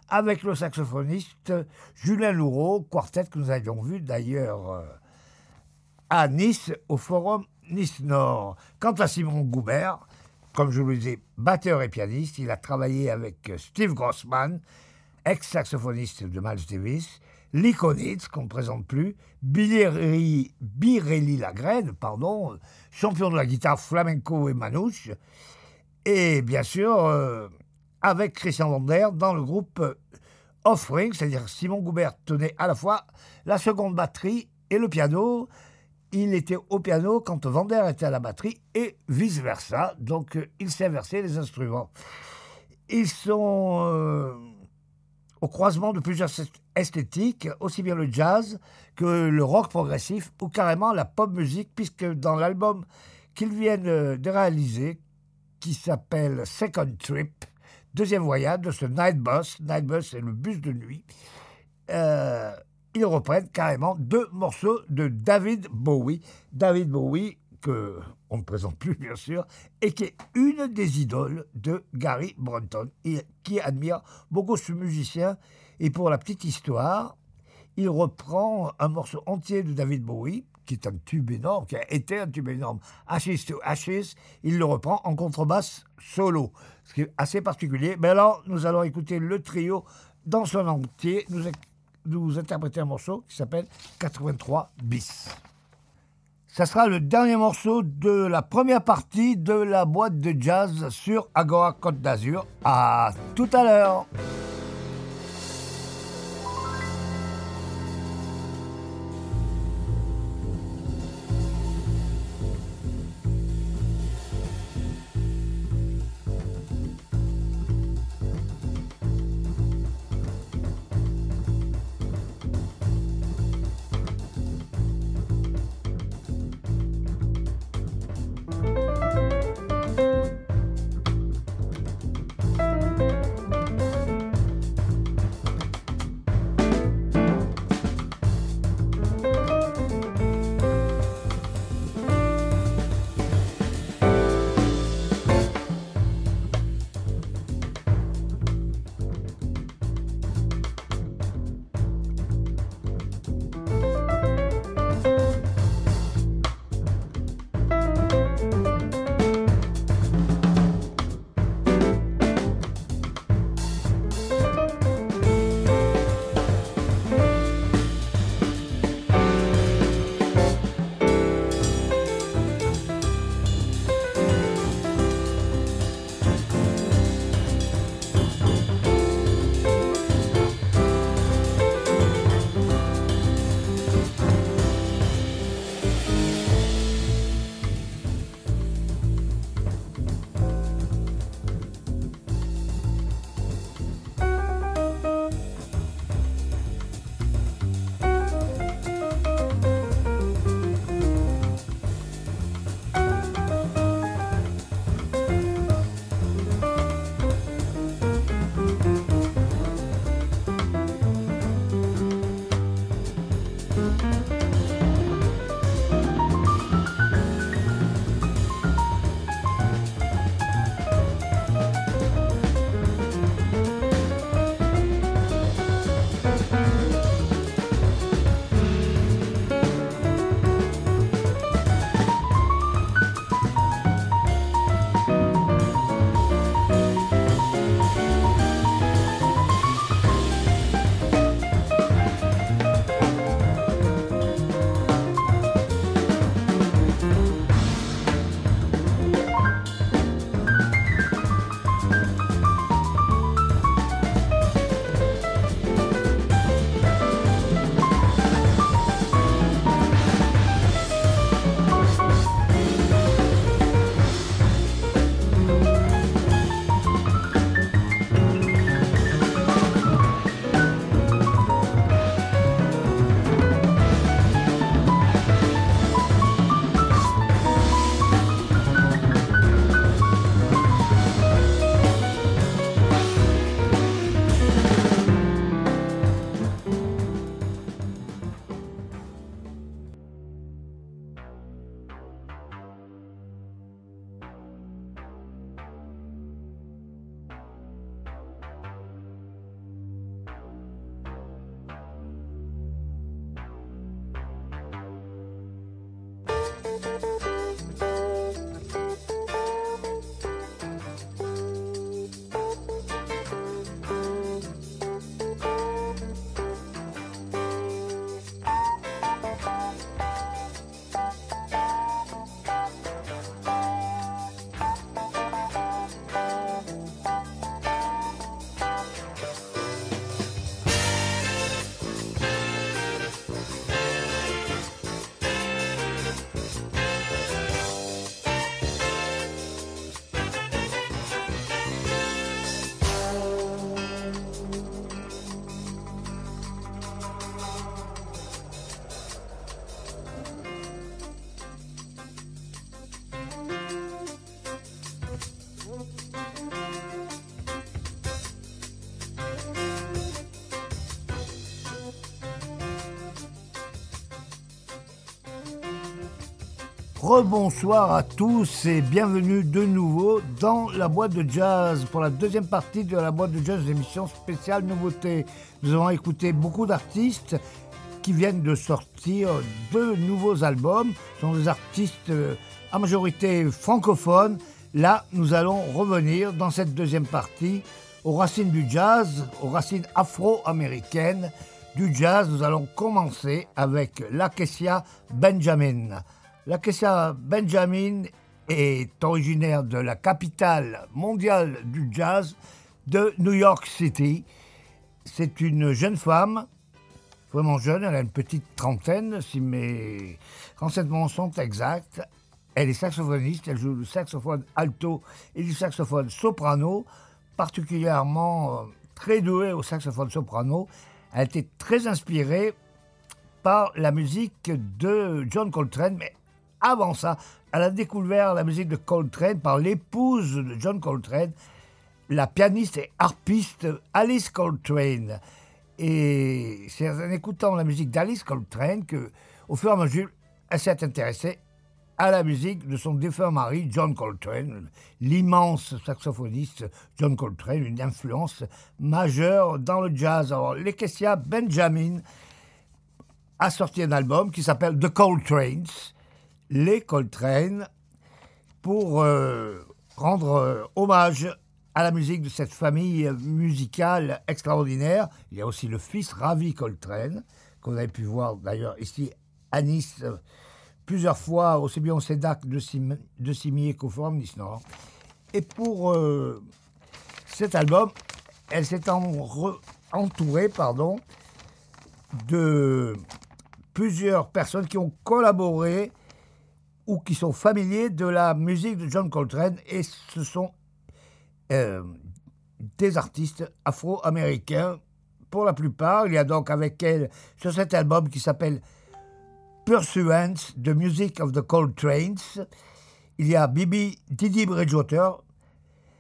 avec le saxophoniste Julien Loureau, quartet que nous avions vu d'ailleurs euh, à Nice, au Forum Nice Nord. Quant à Simon Goubert, comme je vous le disais, batteur et pianiste, il a travaillé avec Steve Grossman, ex-saxophoniste de Miles Davis, Likonitz, qu'on ne présente plus, Birelli, Lagrène, pardon, champion de la guitare flamenco et manouche, et bien sûr, euh, avec Christian Vander dans le groupe Offering, c'est-à-dire Simon Goubert tenait à la fois la seconde batterie et le piano. Il était au piano quand Vander était à la batterie et vice-versa. Donc, euh, il s'est inversé les instruments. Ils sont. Euh, au croisement de plusieurs esthétiques, aussi bien le jazz que le rock progressif ou carrément la pop musique, puisque dans l'album qu'ils viennent de réaliser, qui s'appelle Second Trip, deuxième voyage de ce Night Bus, Night Bus c'est le bus de nuit, euh, ils reprennent carrément deux morceaux de David Bowie. David Bowie, que on ne présente plus bien sûr, et qui est une des idoles de Gary Brunton, qui admire beaucoup ce musicien. Et pour la petite histoire, il reprend un morceau entier de David Bowie, qui est un tube énorme, qui a été un tube énorme, Ashes to Ashes, il le reprend en contrebasse solo, ce qui est assez particulier. Mais alors, nous allons écouter le trio dans son entier, nous, nous interpréter un morceau qui s'appelle 83 bis. Ça sera le dernier morceau de la première partie de la boîte de jazz sur Agora Côte d'Azur. À tout à l'heure. Rebonsoir à tous et bienvenue de nouveau dans la boîte de jazz pour la deuxième partie de la boîte de jazz d'émission spéciale nouveauté. Nous avons écouté beaucoup d'artistes qui viennent de sortir deux nouveaux albums. Ce sont des artistes euh, à majorité francophones. Là, nous allons revenir dans cette deuxième partie aux racines du jazz, aux racines afro-américaines du jazz. Nous allons commencer avec l'Acacia Benjamin. L'Acacia Benjamin est originaire de la capitale mondiale du jazz de New York City. C'est une jeune femme, vraiment jeune, elle a une petite trentaine, si mes renseignements sont exacts. Elle est saxophoniste, elle joue le saxophone alto et du saxophone soprano, particulièrement euh, très douée au saxophone soprano. Elle a été très inspirée par la musique de John Coltrane, mais avant ça, elle a découvert la musique de Coltrane par l'épouse de John Coltrane, la pianiste et harpiste Alice Coltrane. Et c'est en écoutant la musique d'Alice Coltrane que, au fur et à mesure, elle s'est intéressée à la musique de son défunt mari, John Coltrane, l'immense saxophoniste John Coltrane, une influence majeure dans le jazz. Alors, Lekesia Benjamin a sorti un album qui s'appelle The Coltranes, les Coltrane, pour euh, rendre euh, hommage à la musique de cette famille musicale extraordinaire. Il y a aussi le fils Ravi Coltrane, qu'on avait pu voir d'ailleurs ici à Nice euh, plusieurs fois, aussi bien au CEDAC de, Sim de Cimier qu'au Forum Nice Nord. Et pour cet album, elle s'est entourée pardon, de plusieurs personnes qui ont collaboré ou qui sont familiers de la musique de John Coltrane et ce sont euh, des artistes afro-américains pour la plupart. Il y a donc avec elle sur cet album qui s'appelle Pursuance, The Music of the Coltranes. Il y a Bibi Didi Bridgewater,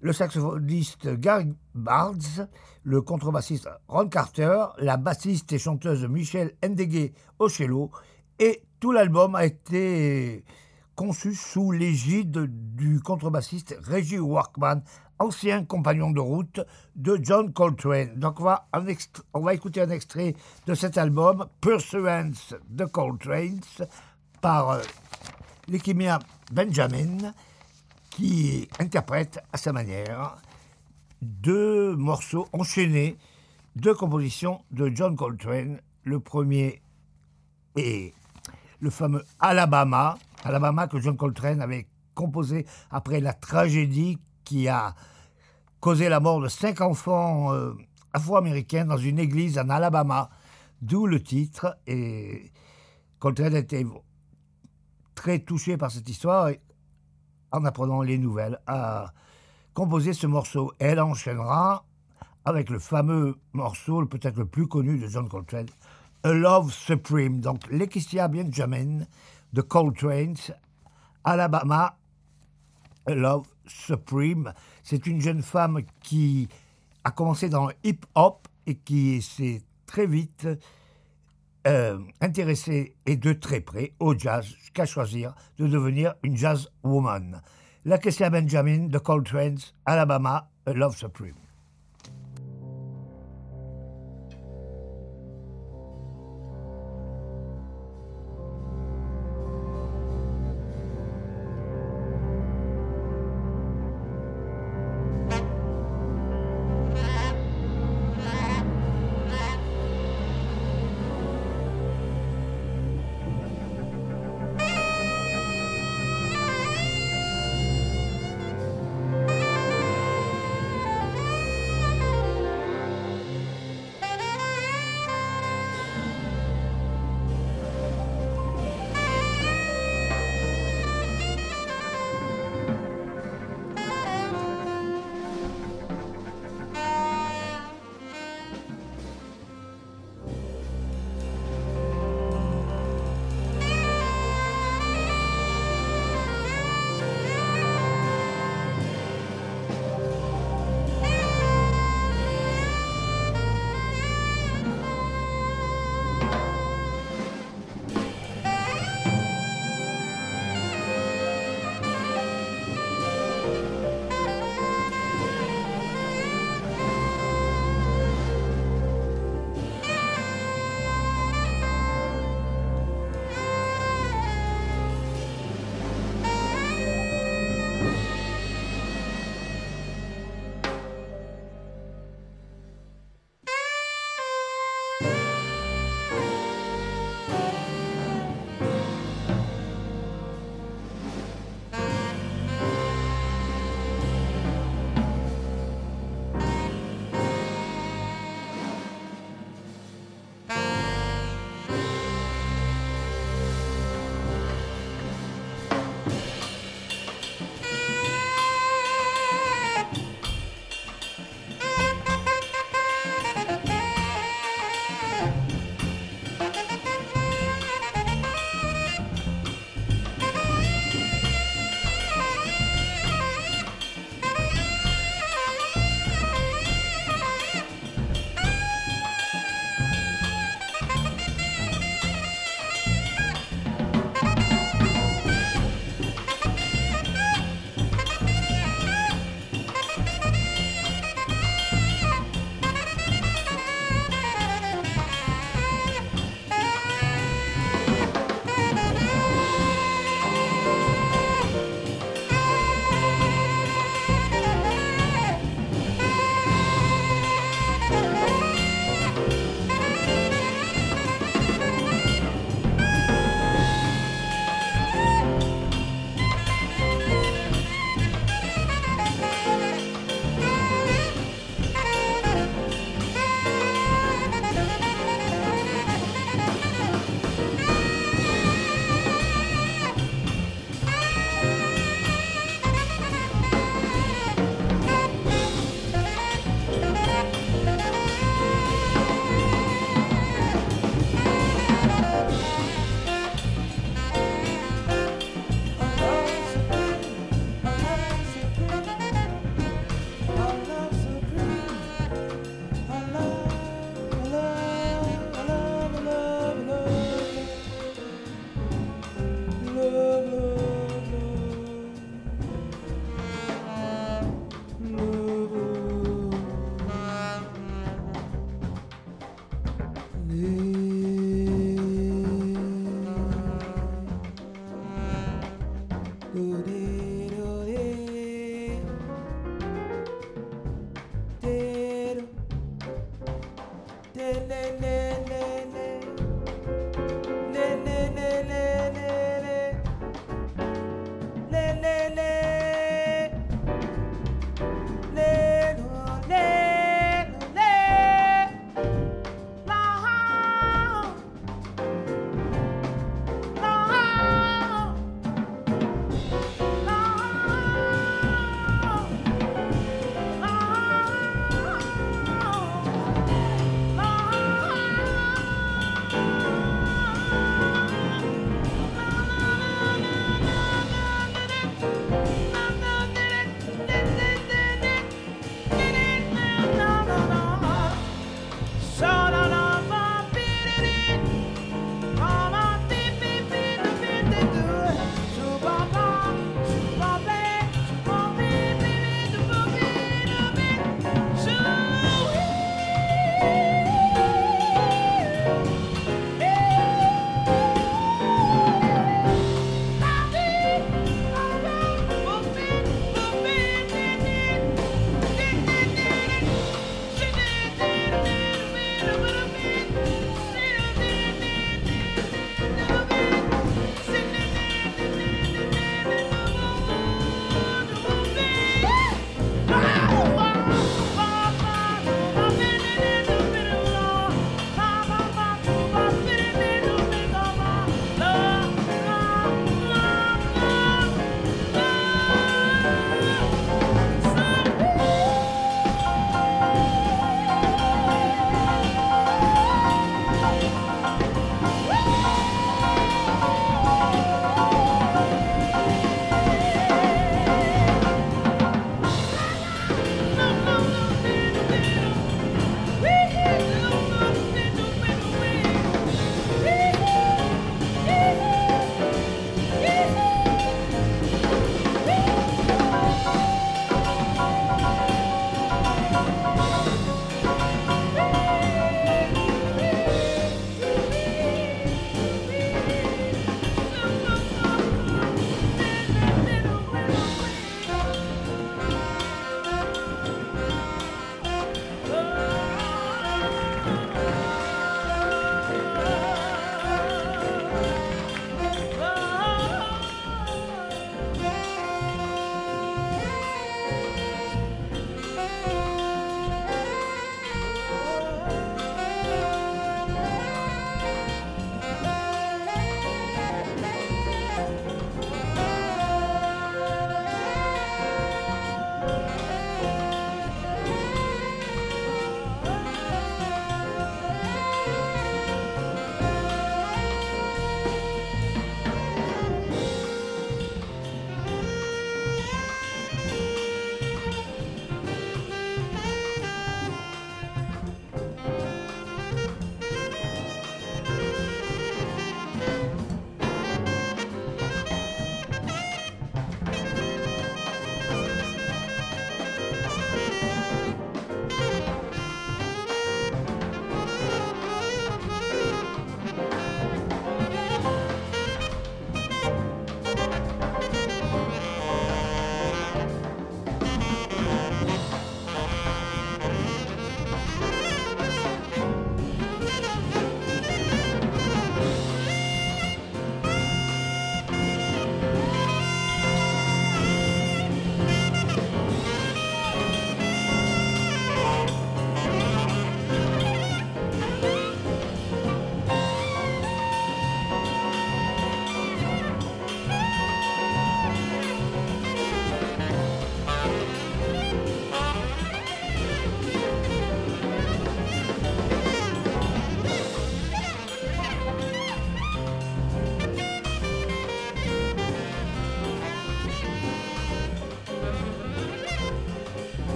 le saxophoniste Gary Bards, le contrebassiste Ron Carter, la bassiste et chanteuse Michelle Ndegue Ocello, et tout l'album a été conçu sous l'égide du contrebassiste Reggie Workman, ancien compagnon de route de John Coltrane. Donc on va, écouter un extrait de cet album, Pursuance de Coltrane, par euh, Benjamin, qui interprète à sa manière deux morceaux enchaînés, deux compositions de John Coltrane. Le premier est le fameux Alabama, Alabama que John Coltrane avait composé après la tragédie qui a causé la mort de cinq enfants euh, afro-américains dans une église en Alabama, d'où le titre. Et Coltrane était très touché par cette histoire et, en apprenant les nouvelles, a composé ce morceau. Elle enchaînera avec le fameux morceau, peut-être le plus connu de John Coltrane, A Love Supreme. Donc, Laetitia Benjamin de Coltrane's Alabama, Love Supreme. C'est une jeune femme qui a commencé dans le hip-hop et qui s'est très vite euh, intéressée et de très près au jazz, jusqu'à choisir de devenir une jazz woman. La question Benjamin de Coltrane's Alabama, Love Supreme.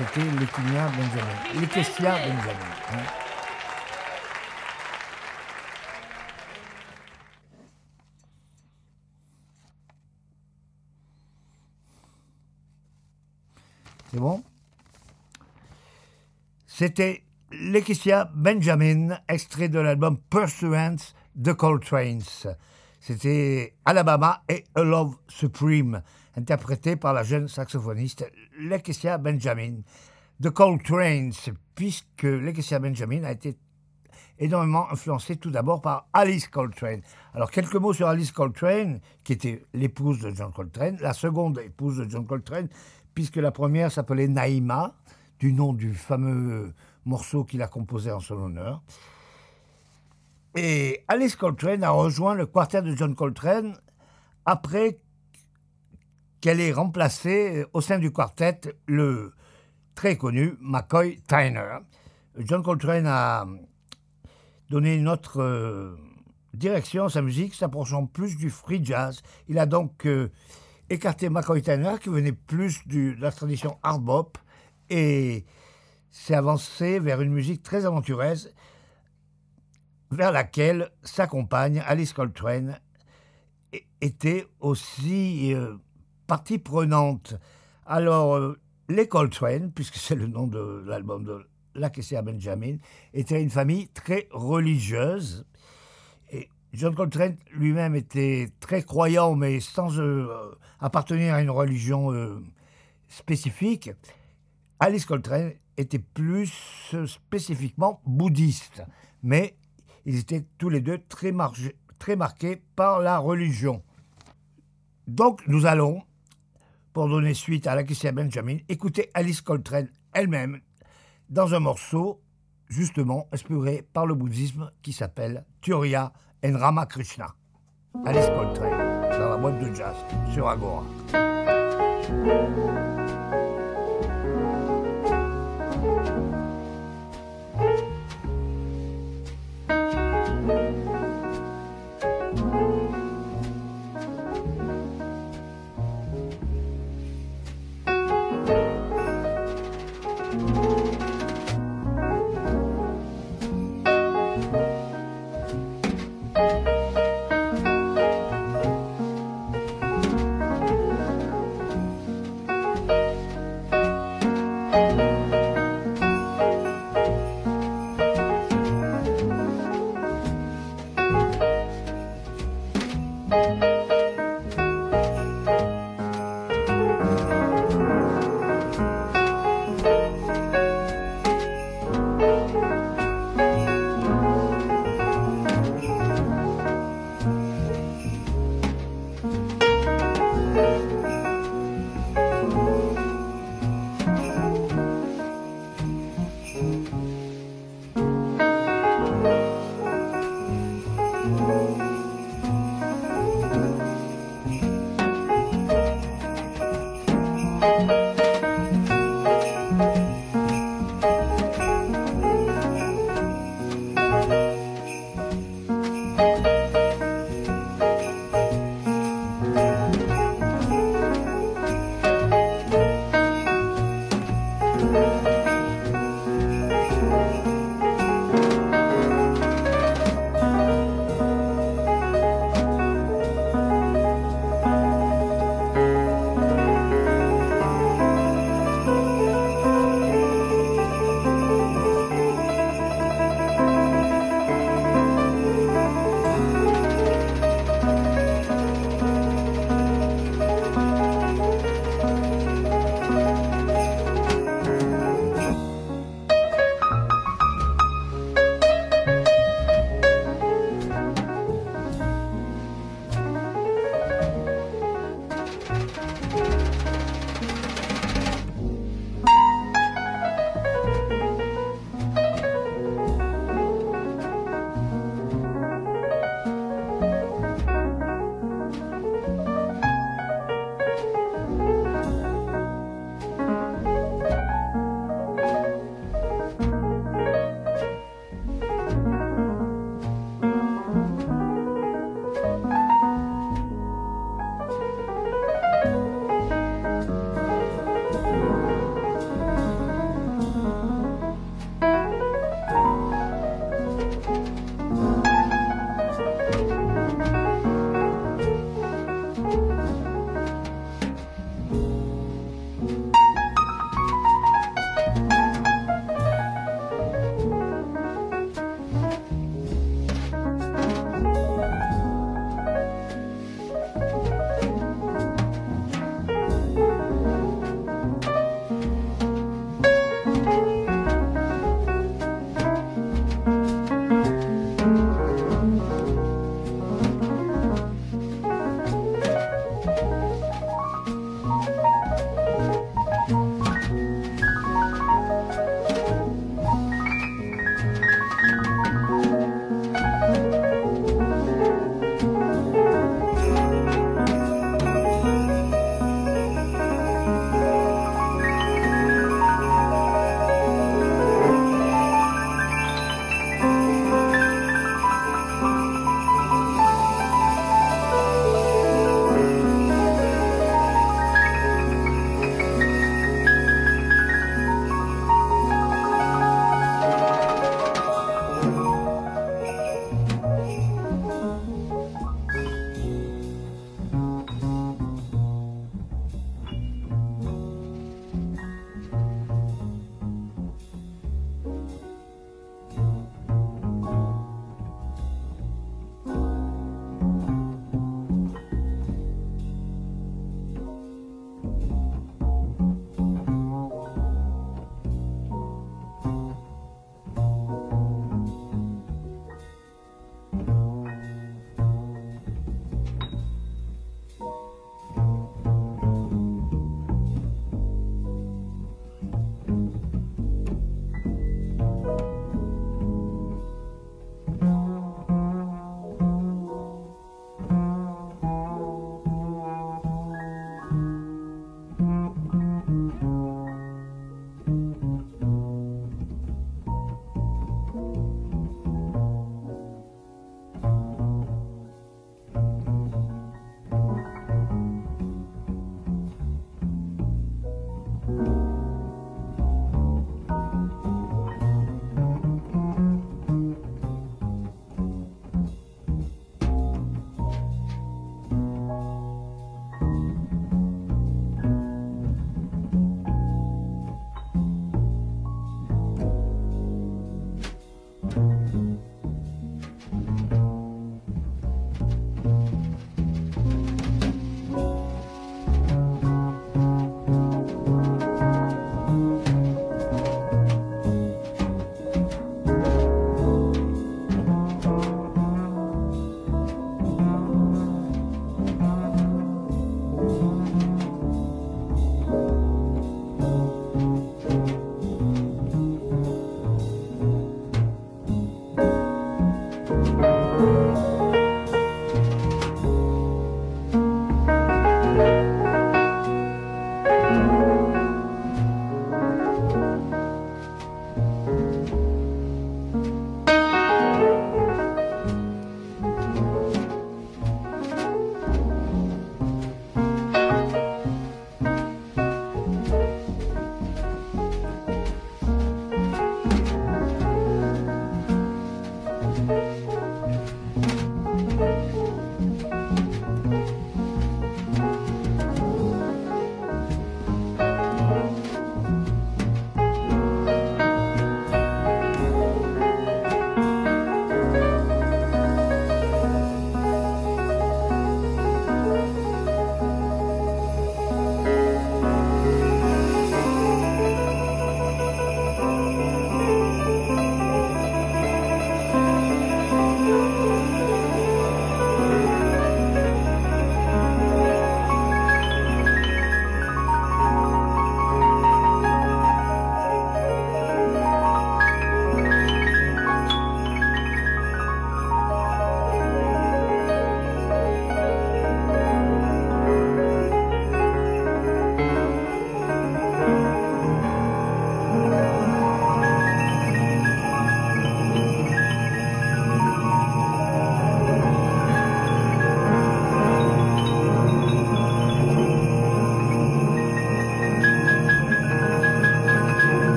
C'était Lekinia Benjamin. Lekesia Benjamin. hein. C'est bon? C'était Lakecia Benjamin, extrait de l'album Pursuance de Coltrane's. C'était Alabama et A Love Supreme, interprété par la jeune saxophoniste Lakecia Benjamin de Coltrane's, puisque Lakecia Benjamin a été énormément influencée tout d'abord par Alice Coltrane. Alors quelques mots sur Alice Coltrane, qui était l'épouse de John Coltrane, la seconde épouse de John Coltrane, puisque la première s'appelait Naïma, du nom du fameux morceau qu'il a composé en son honneur. Et Alice Coltrane a rejoint le quartet de John Coltrane après qu'elle ait remplacé au sein du quartet le très connu McCoy Tyner. John Coltrane a donné une autre euh, direction à sa musique, s'approchant plus du free jazz. Il a donc euh, écarté McCoy Tyner, qui venait plus de la tradition hard bop, et s'est avancé vers une musique très aventureuse, vers laquelle sa compagne, Alice Coltrane, était aussi euh, partie prenante. Alors, euh, les Coltrane, puisque c'est le nom de l'album de Lakecia Benjamin, était une famille très religieuse. Et John Coltrane lui-même était très croyant, mais sans euh, appartenir à une religion euh, spécifique. Alice Coltrane était plus euh, spécifiquement bouddhiste, mais ils étaient tous les deux très marqués par la religion. Donc nous allons, pour donner suite à Lakecia Benjamin, écouter Alice Coltrane elle-même dans un morceau justement inspiré par le bouddhisme qui s'appelle Turiya and Ramakrishna. Alice Coltrane dans la boîte de jazz sur Agora.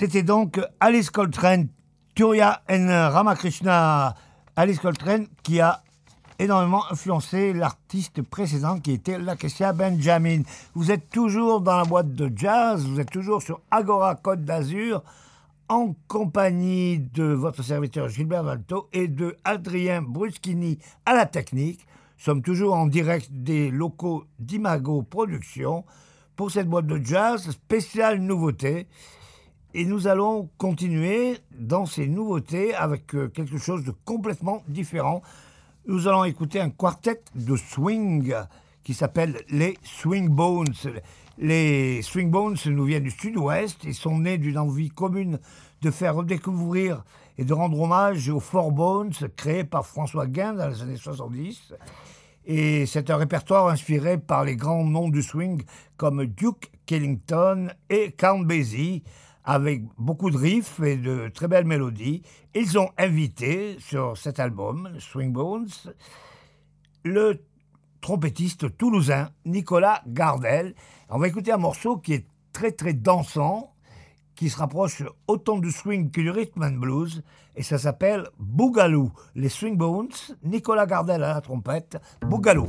C'était donc Alice Coltrane, Turia N. Ramakrishna. Alice Coltrane qui a énormément influencé l'artiste précédent qui était Lakesia Benjamin. Vous êtes toujours dans la boîte de jazz, vous êtes toujours sur Agora Côte d'Azur en compagnie de votre serviteur Gilbert Valto et de Adrien Bruschini à la technique. Nous sommes toujours en direct des locaux d'Imago Productions pour cette boîte de jazz spéciale nouveauté. Et nous allons continuer dans ces nouveautés avec euh, quelque chose de complètement différent. Nous allons écouter un quartet de swing qui s'appelle les Swing Bones. Les Swing Bones nous viennent du sud-ouest et sont nés d'une envie commune de faire redécouvrir et de rendre hommage aux Four Bones créés par François Guin dans les années 70. Et c'est un répertoire inspiré par les grands noms du swing comme Duke Kellington et Count Basie avec beaucoup de riffs et de très belles mélodies. Ils ont invité sur cet album, Swing Bones, le trompettiste toulousain Nicolas Gardel. On va écouter un morceau qui est très très dansant, qui se rapproche autant du swing que du rhythm and blues, et ça s'appelle Boogaloo. Les Swing Bones, Nicolas Gardel à la trompette, Boogaloo.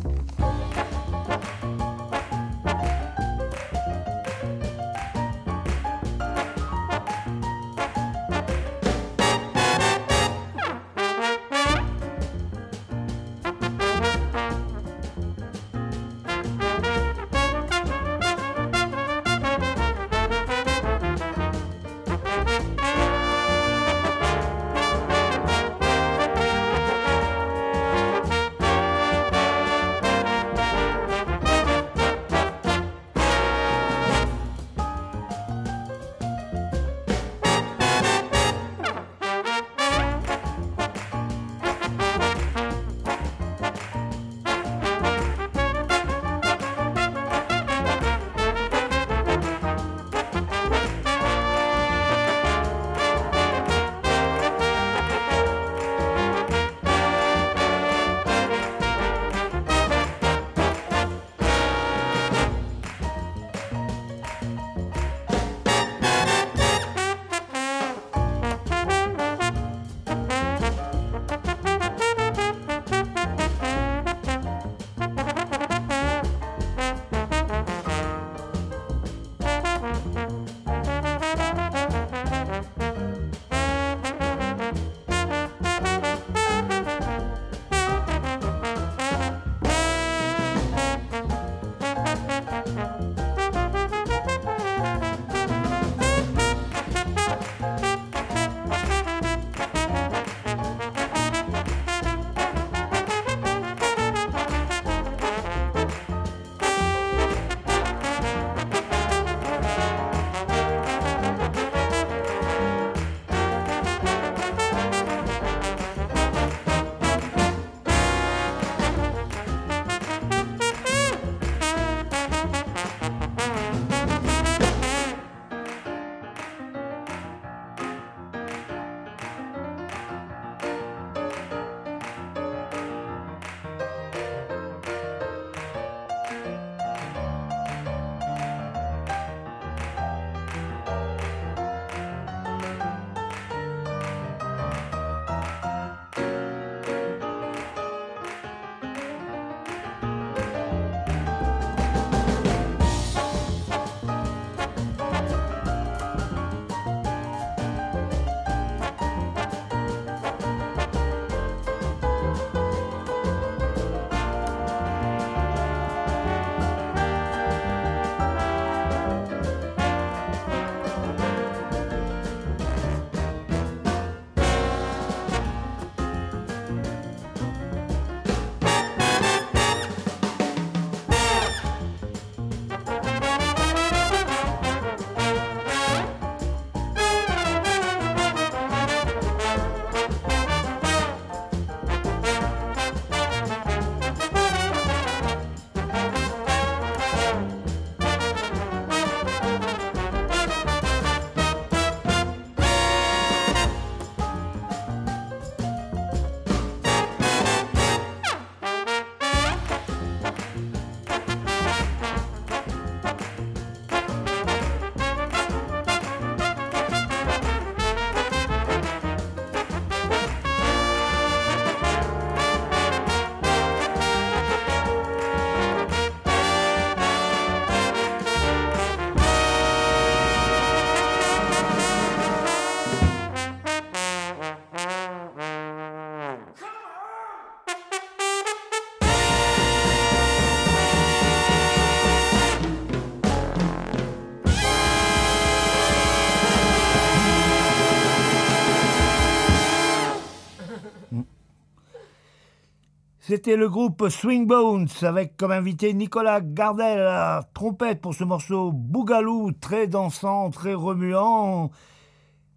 C'était le groupe Swing Bones avec comme invité Nicolas Gardel à la trompette pour ce morceau Bougalou, très dansant, très remuant,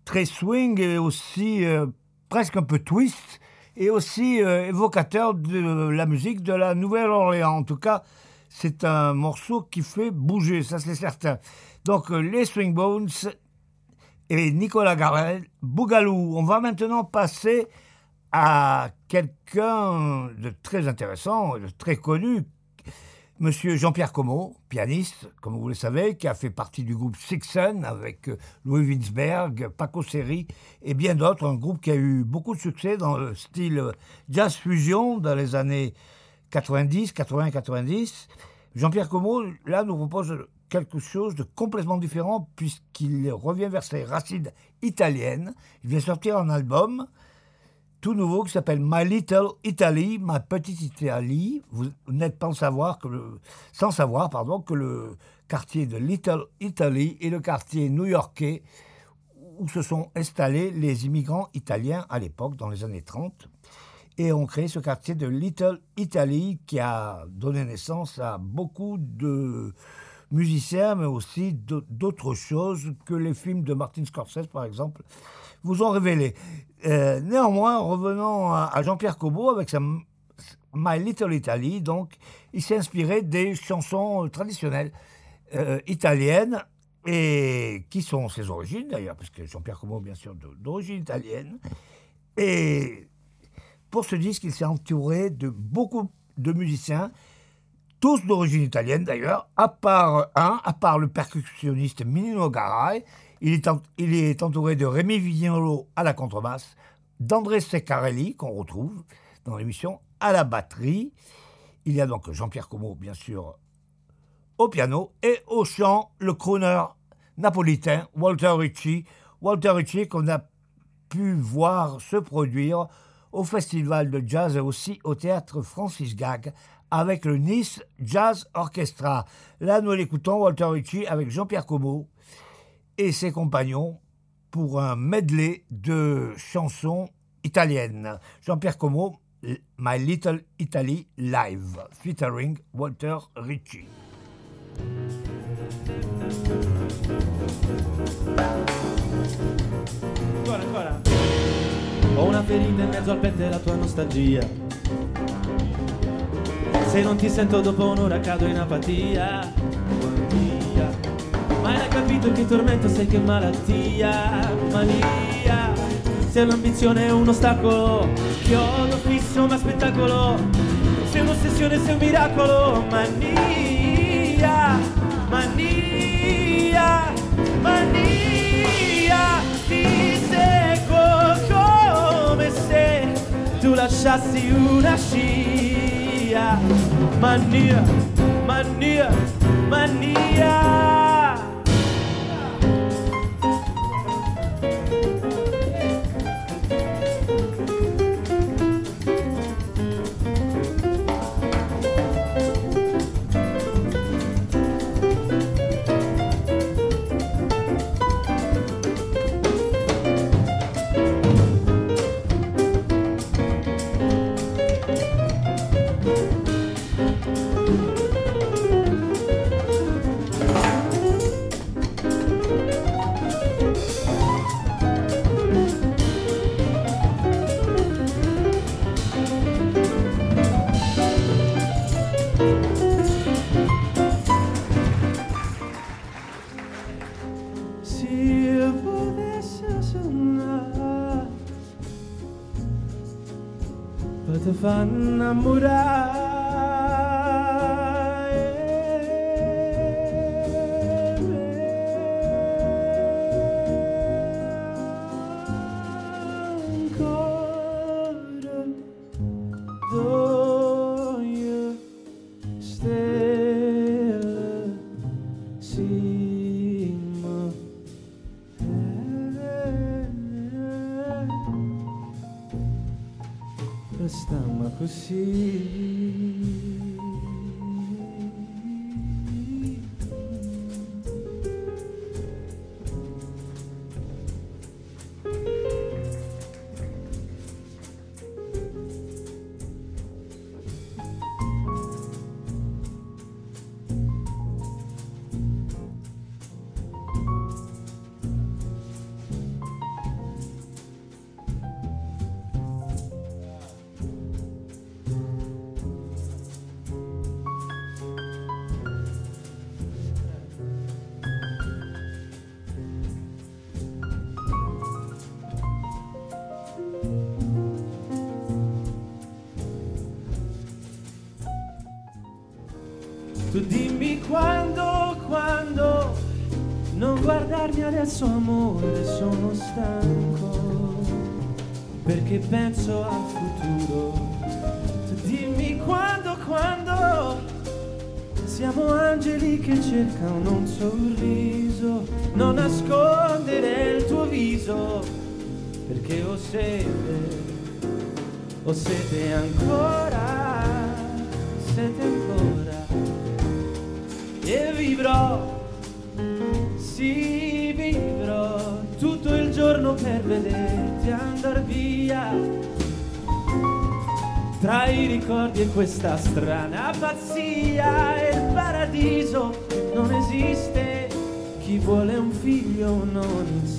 très swing et aussi euh, presque un peu twist et aussi euh, évocateur de la musique de la Nouvelle-Orléans. En tout cas, c'est un morceau qui fait bouger, ça c'est certain. Donc euh, les Swing Bones et Nicolas Gardel, Bougalou. On va maintenant passer à quelqu'un de très intéressant, de très connu, Monsieur Jean-Pierre Como, pianiste, comme vous le savez, qui a fait partie du groupe Sixen avec euh, Louis Winsberg, Paco Seri et bien d'autres, un groupe qui a eu beaucoup de succès dans le style jazz fusion dans les années 90, 80, 90. Jean-Pierre Como, là, nous propose quelque chose de complètement différent puisqu'il revient vers ses racines italiennes. Il vient sortir un album tout nouveau qui s'appelle My Little Italy, ma petite Italie. Vous n'êtes pas savoir que le, sans savoir pardon, que le quartier de Little Italy est le quartier new-yorkais où se sont installés les immigrants italiens à l'époque, dans les années 30. Et on crée ce quartier de Little Italy qui a donné naissance à beaucoup de musiciens, mais aussi d'autres choses que les films de Martin Scorsese, par exemple, vous ont révélé. Euh, néanmoins, revenons à, Jean-Pierre Cobot avec sa My Little Italy. Donc, il s'est inspiré des chansons traditionnelles euh, italiennes et qui sont ses origines d'ailleurs, puisque Jean-Pierre Cobot, bien sûr, d'origine italienne. Et pour ce disque, il s'est entouré de beaucoup de musiciens, tous d'origine italienne d'ailleurs, à part un, à part le percussionniste Minino Garay, il est, entouré de Rémi Vignolo à la contrebasse, d'André Seccarelli, qu'on retrouve dans l'émission, à la batterie. Il y a donc Jean-Pierre Como, bien sûr, au piano, et au chant, le crooner napolitain Walter Ricci. Walter Ricci qu'on a pu voir se produire au Festival de Jazz et aussi au Théâtre Francis Gag avec le Nice Jazz Orchestra. Là, nous l'écoutons, Walter Ricci, avec Jean-Pierre Como, et ses compagnons pour un medley de chansons italiennes. Jean-Pierre Como, My Little Italy Live, featuring Walter Ricci. Ancora, ancora. Ho una ferita in mezzo al petto e la tua nostalgia. Se non ti sento dopo un'ora cado in apatia ma hai capito che tormento sei che malattia, mania. Se l'ambizione è un ostacolo, chiodo fisso ma spettacolo. Se un'ossessione sei un miracolo, mania, mania, mania. Ti seguo come se tu lasciassi una scia. Mania, mania, mania. van a morar. Guardarmi adesso amore, sono stanco, perché penso al futuro. Tu dimmi quando, quando, siamo angeli che cercano un sorriso, non nascondere il tuo viso, perché ho sete, ho sete ancora, ricordi e questa strana pazzia. E il paradiso non esiste. Chi vuole un figlio non insiste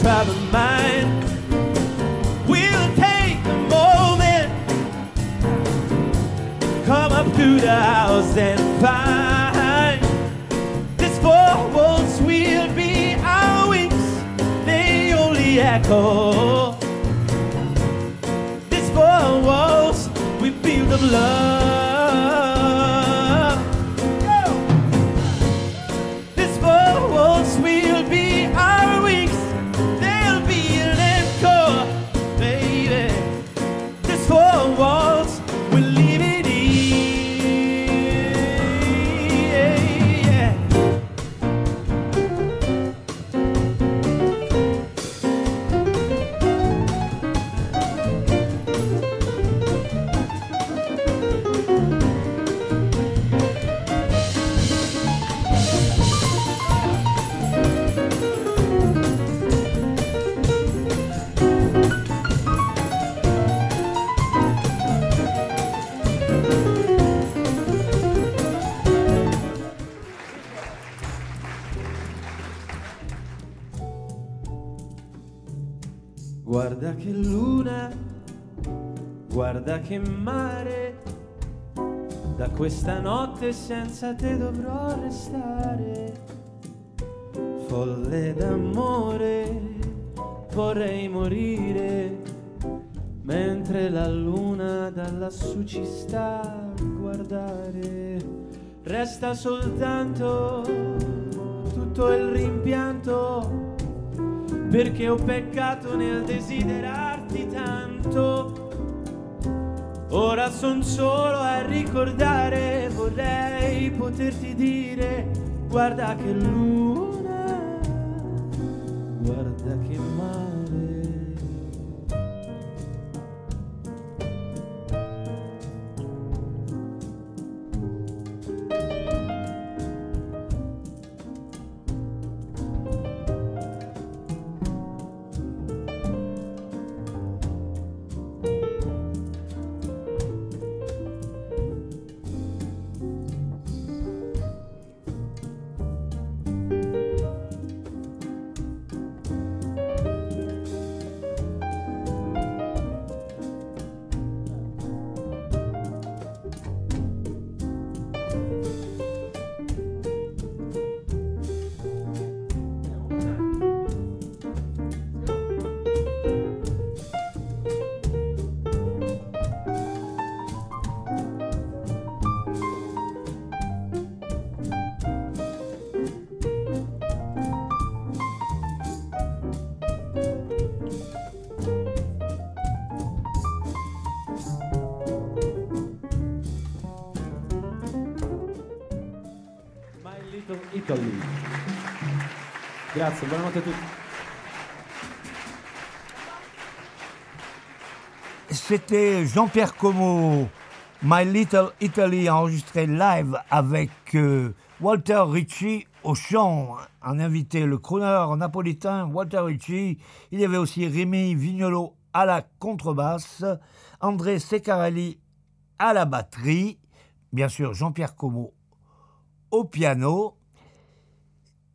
troubled mind. We'll take a moment, come up to the house and find this four walls will be our wings. They only echo. These four walls we build of love. Che mare, da questa notte senza te dovrò restare. Folle d'amore, vorrei morire, mentre la luna da lassù ci sta a guardare. Resta soltanto tutto il rimpianto perché ho peccato nel desiderarti tanto. Ora son solo a ricordare, vorrei poterti dire, guarda che luna, guarda che mare. C'était Jean-Pierre Como, My Little Italy, enregistré live avec euh, Walter Ritchie au chant. Un invité, le crooner napolitain Walter Ritchie. Il y avait aussi Rémi Vignolo à la contrebasse, André Secarelli à la batterie, bien sûr Jean-Pierre Como au piano.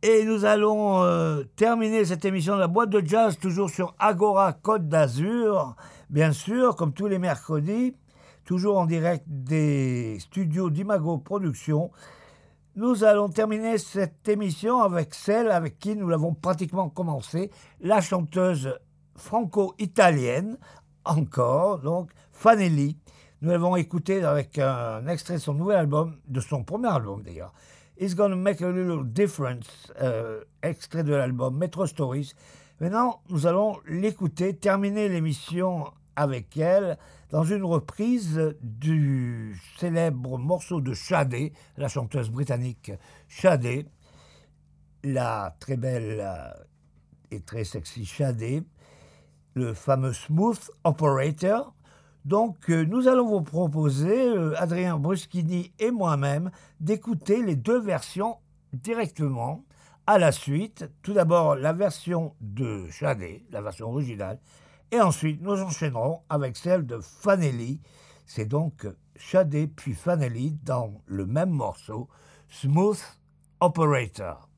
Et nous allons euh, terminer cette émission de la boîte de jazz toujours sur Agora Côte d'Azur, bien sûr, comme tous les mercredis, toujours en direct des studios d'Imago Productions. Nous allons terminer cette émission avec celle avec qui nous l'avons pratiquement commencé, la chanteuse franco-italienne, encore, donc Fanelli. Nous l'avons écoutée avec un extrait de son nouvel album, de son premier album d'ailleurs, It's Gonna Make a Little Difference, euh, extrait de l'album Metro Stories. Maintenant, nous allons l'écouter, terminer l'émission avec elle dans une reprise du célèbre morceau de Shadé, la chanteuse britannique Shadé, la très belle et très sexy Shadé, le fameux Smooth Operator, donc, euh, nous allons vous proposer, euh, Adrien Bruschini et moi-même, d'écouter les deux versions directement à la suite. Tout d'abord, la version de Shadé, la version originale, et ensuite, nous enchaînerons avec celle de Fanelli. C'est donc Shadé puis Fanelli dans le même morceau, Smooth Operator.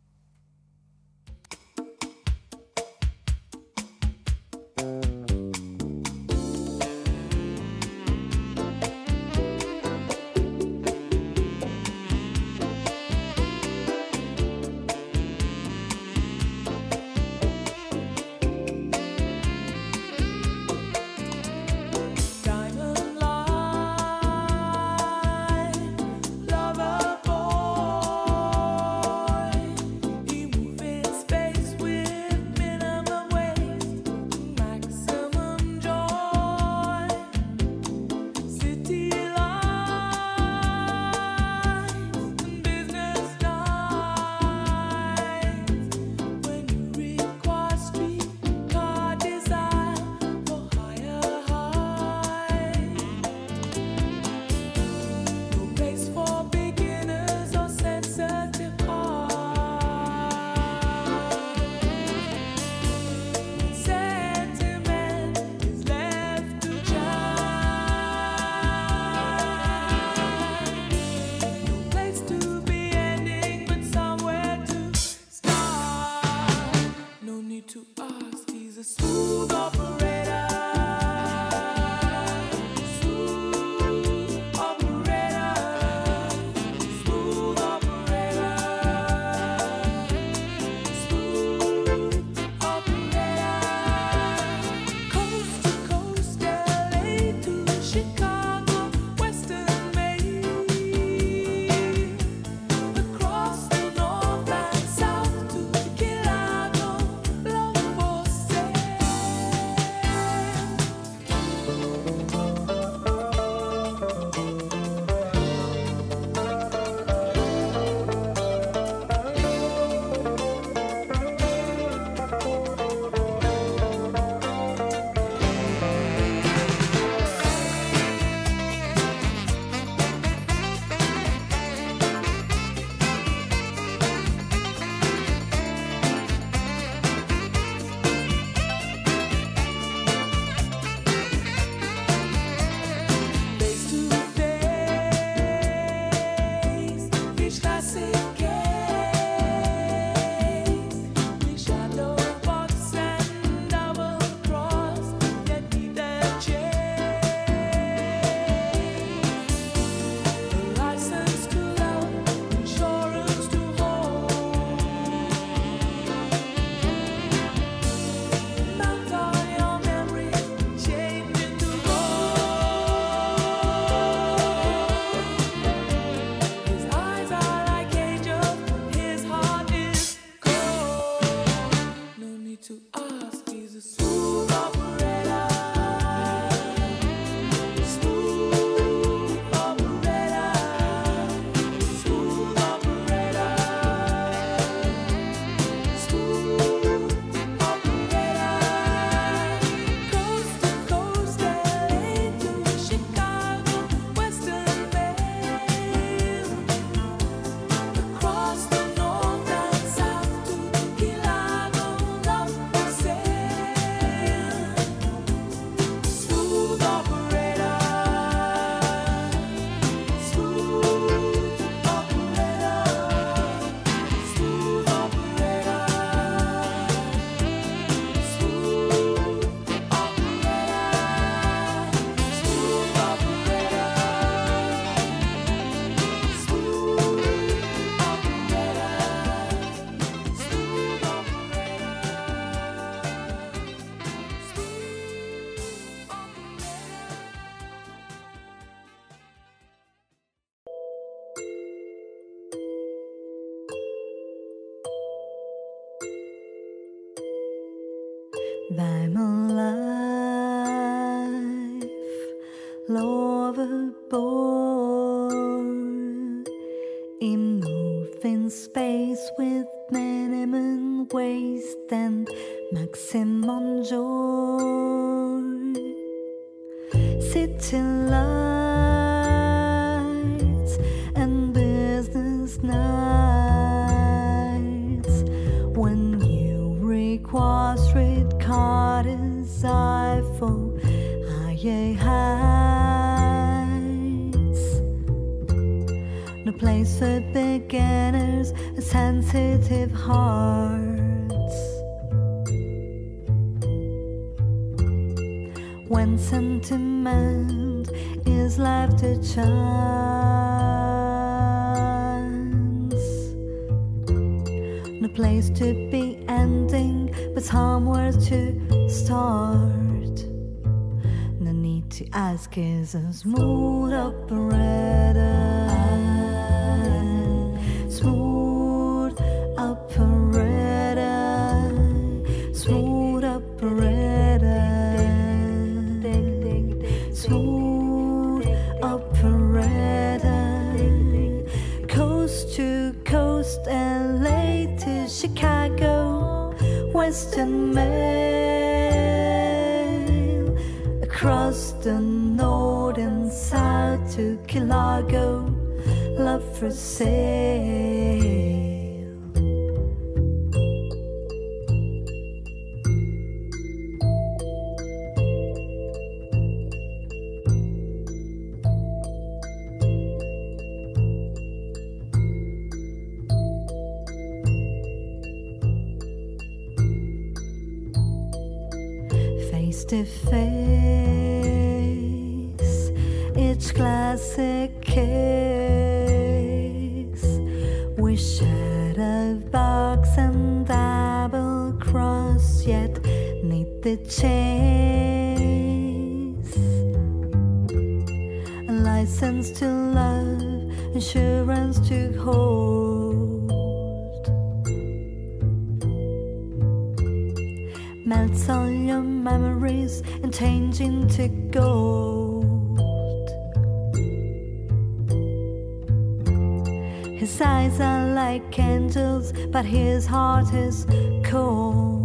about his coat.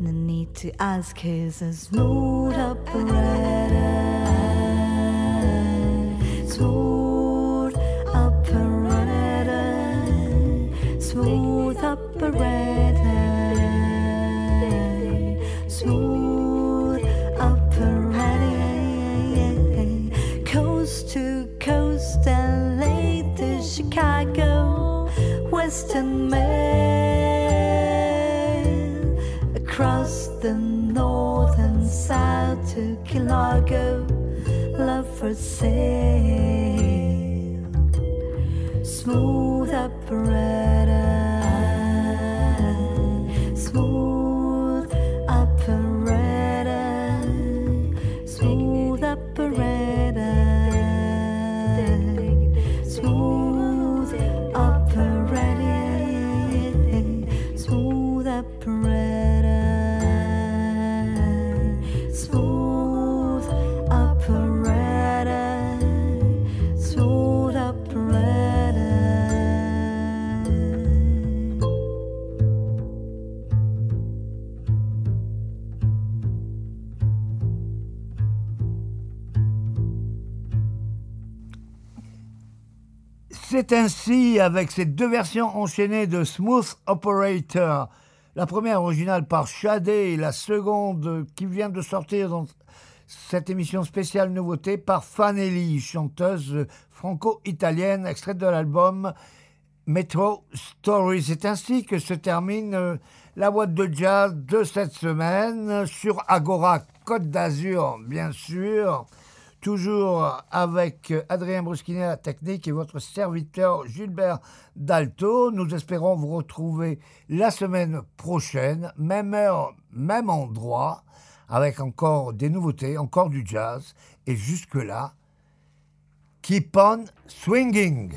No need to ask, his as no. Smooth C'est ainsi avec ces deux versions enchaînées de Smooth Operator. La première originale par Shadé et la seconde qui vient de sortir dans cette émission spéciale nouveauté par Fanelli, chanteuse franco-italienne, extraite de l'album Metro Story. C'est ainsi que se termine euh, la boîte de jazz de cette semaine sur Agora Côte d'Azur, bien sûr. Toujours avec Adrien Brusquinet à la technique et votre serviteur Gilbert Dalto. Nous espérons vous retrouver la semaine prochaine, même heure, même endroit, avec encore des nouveautés, encore du jazz. Et jusque-là, keep on swinging.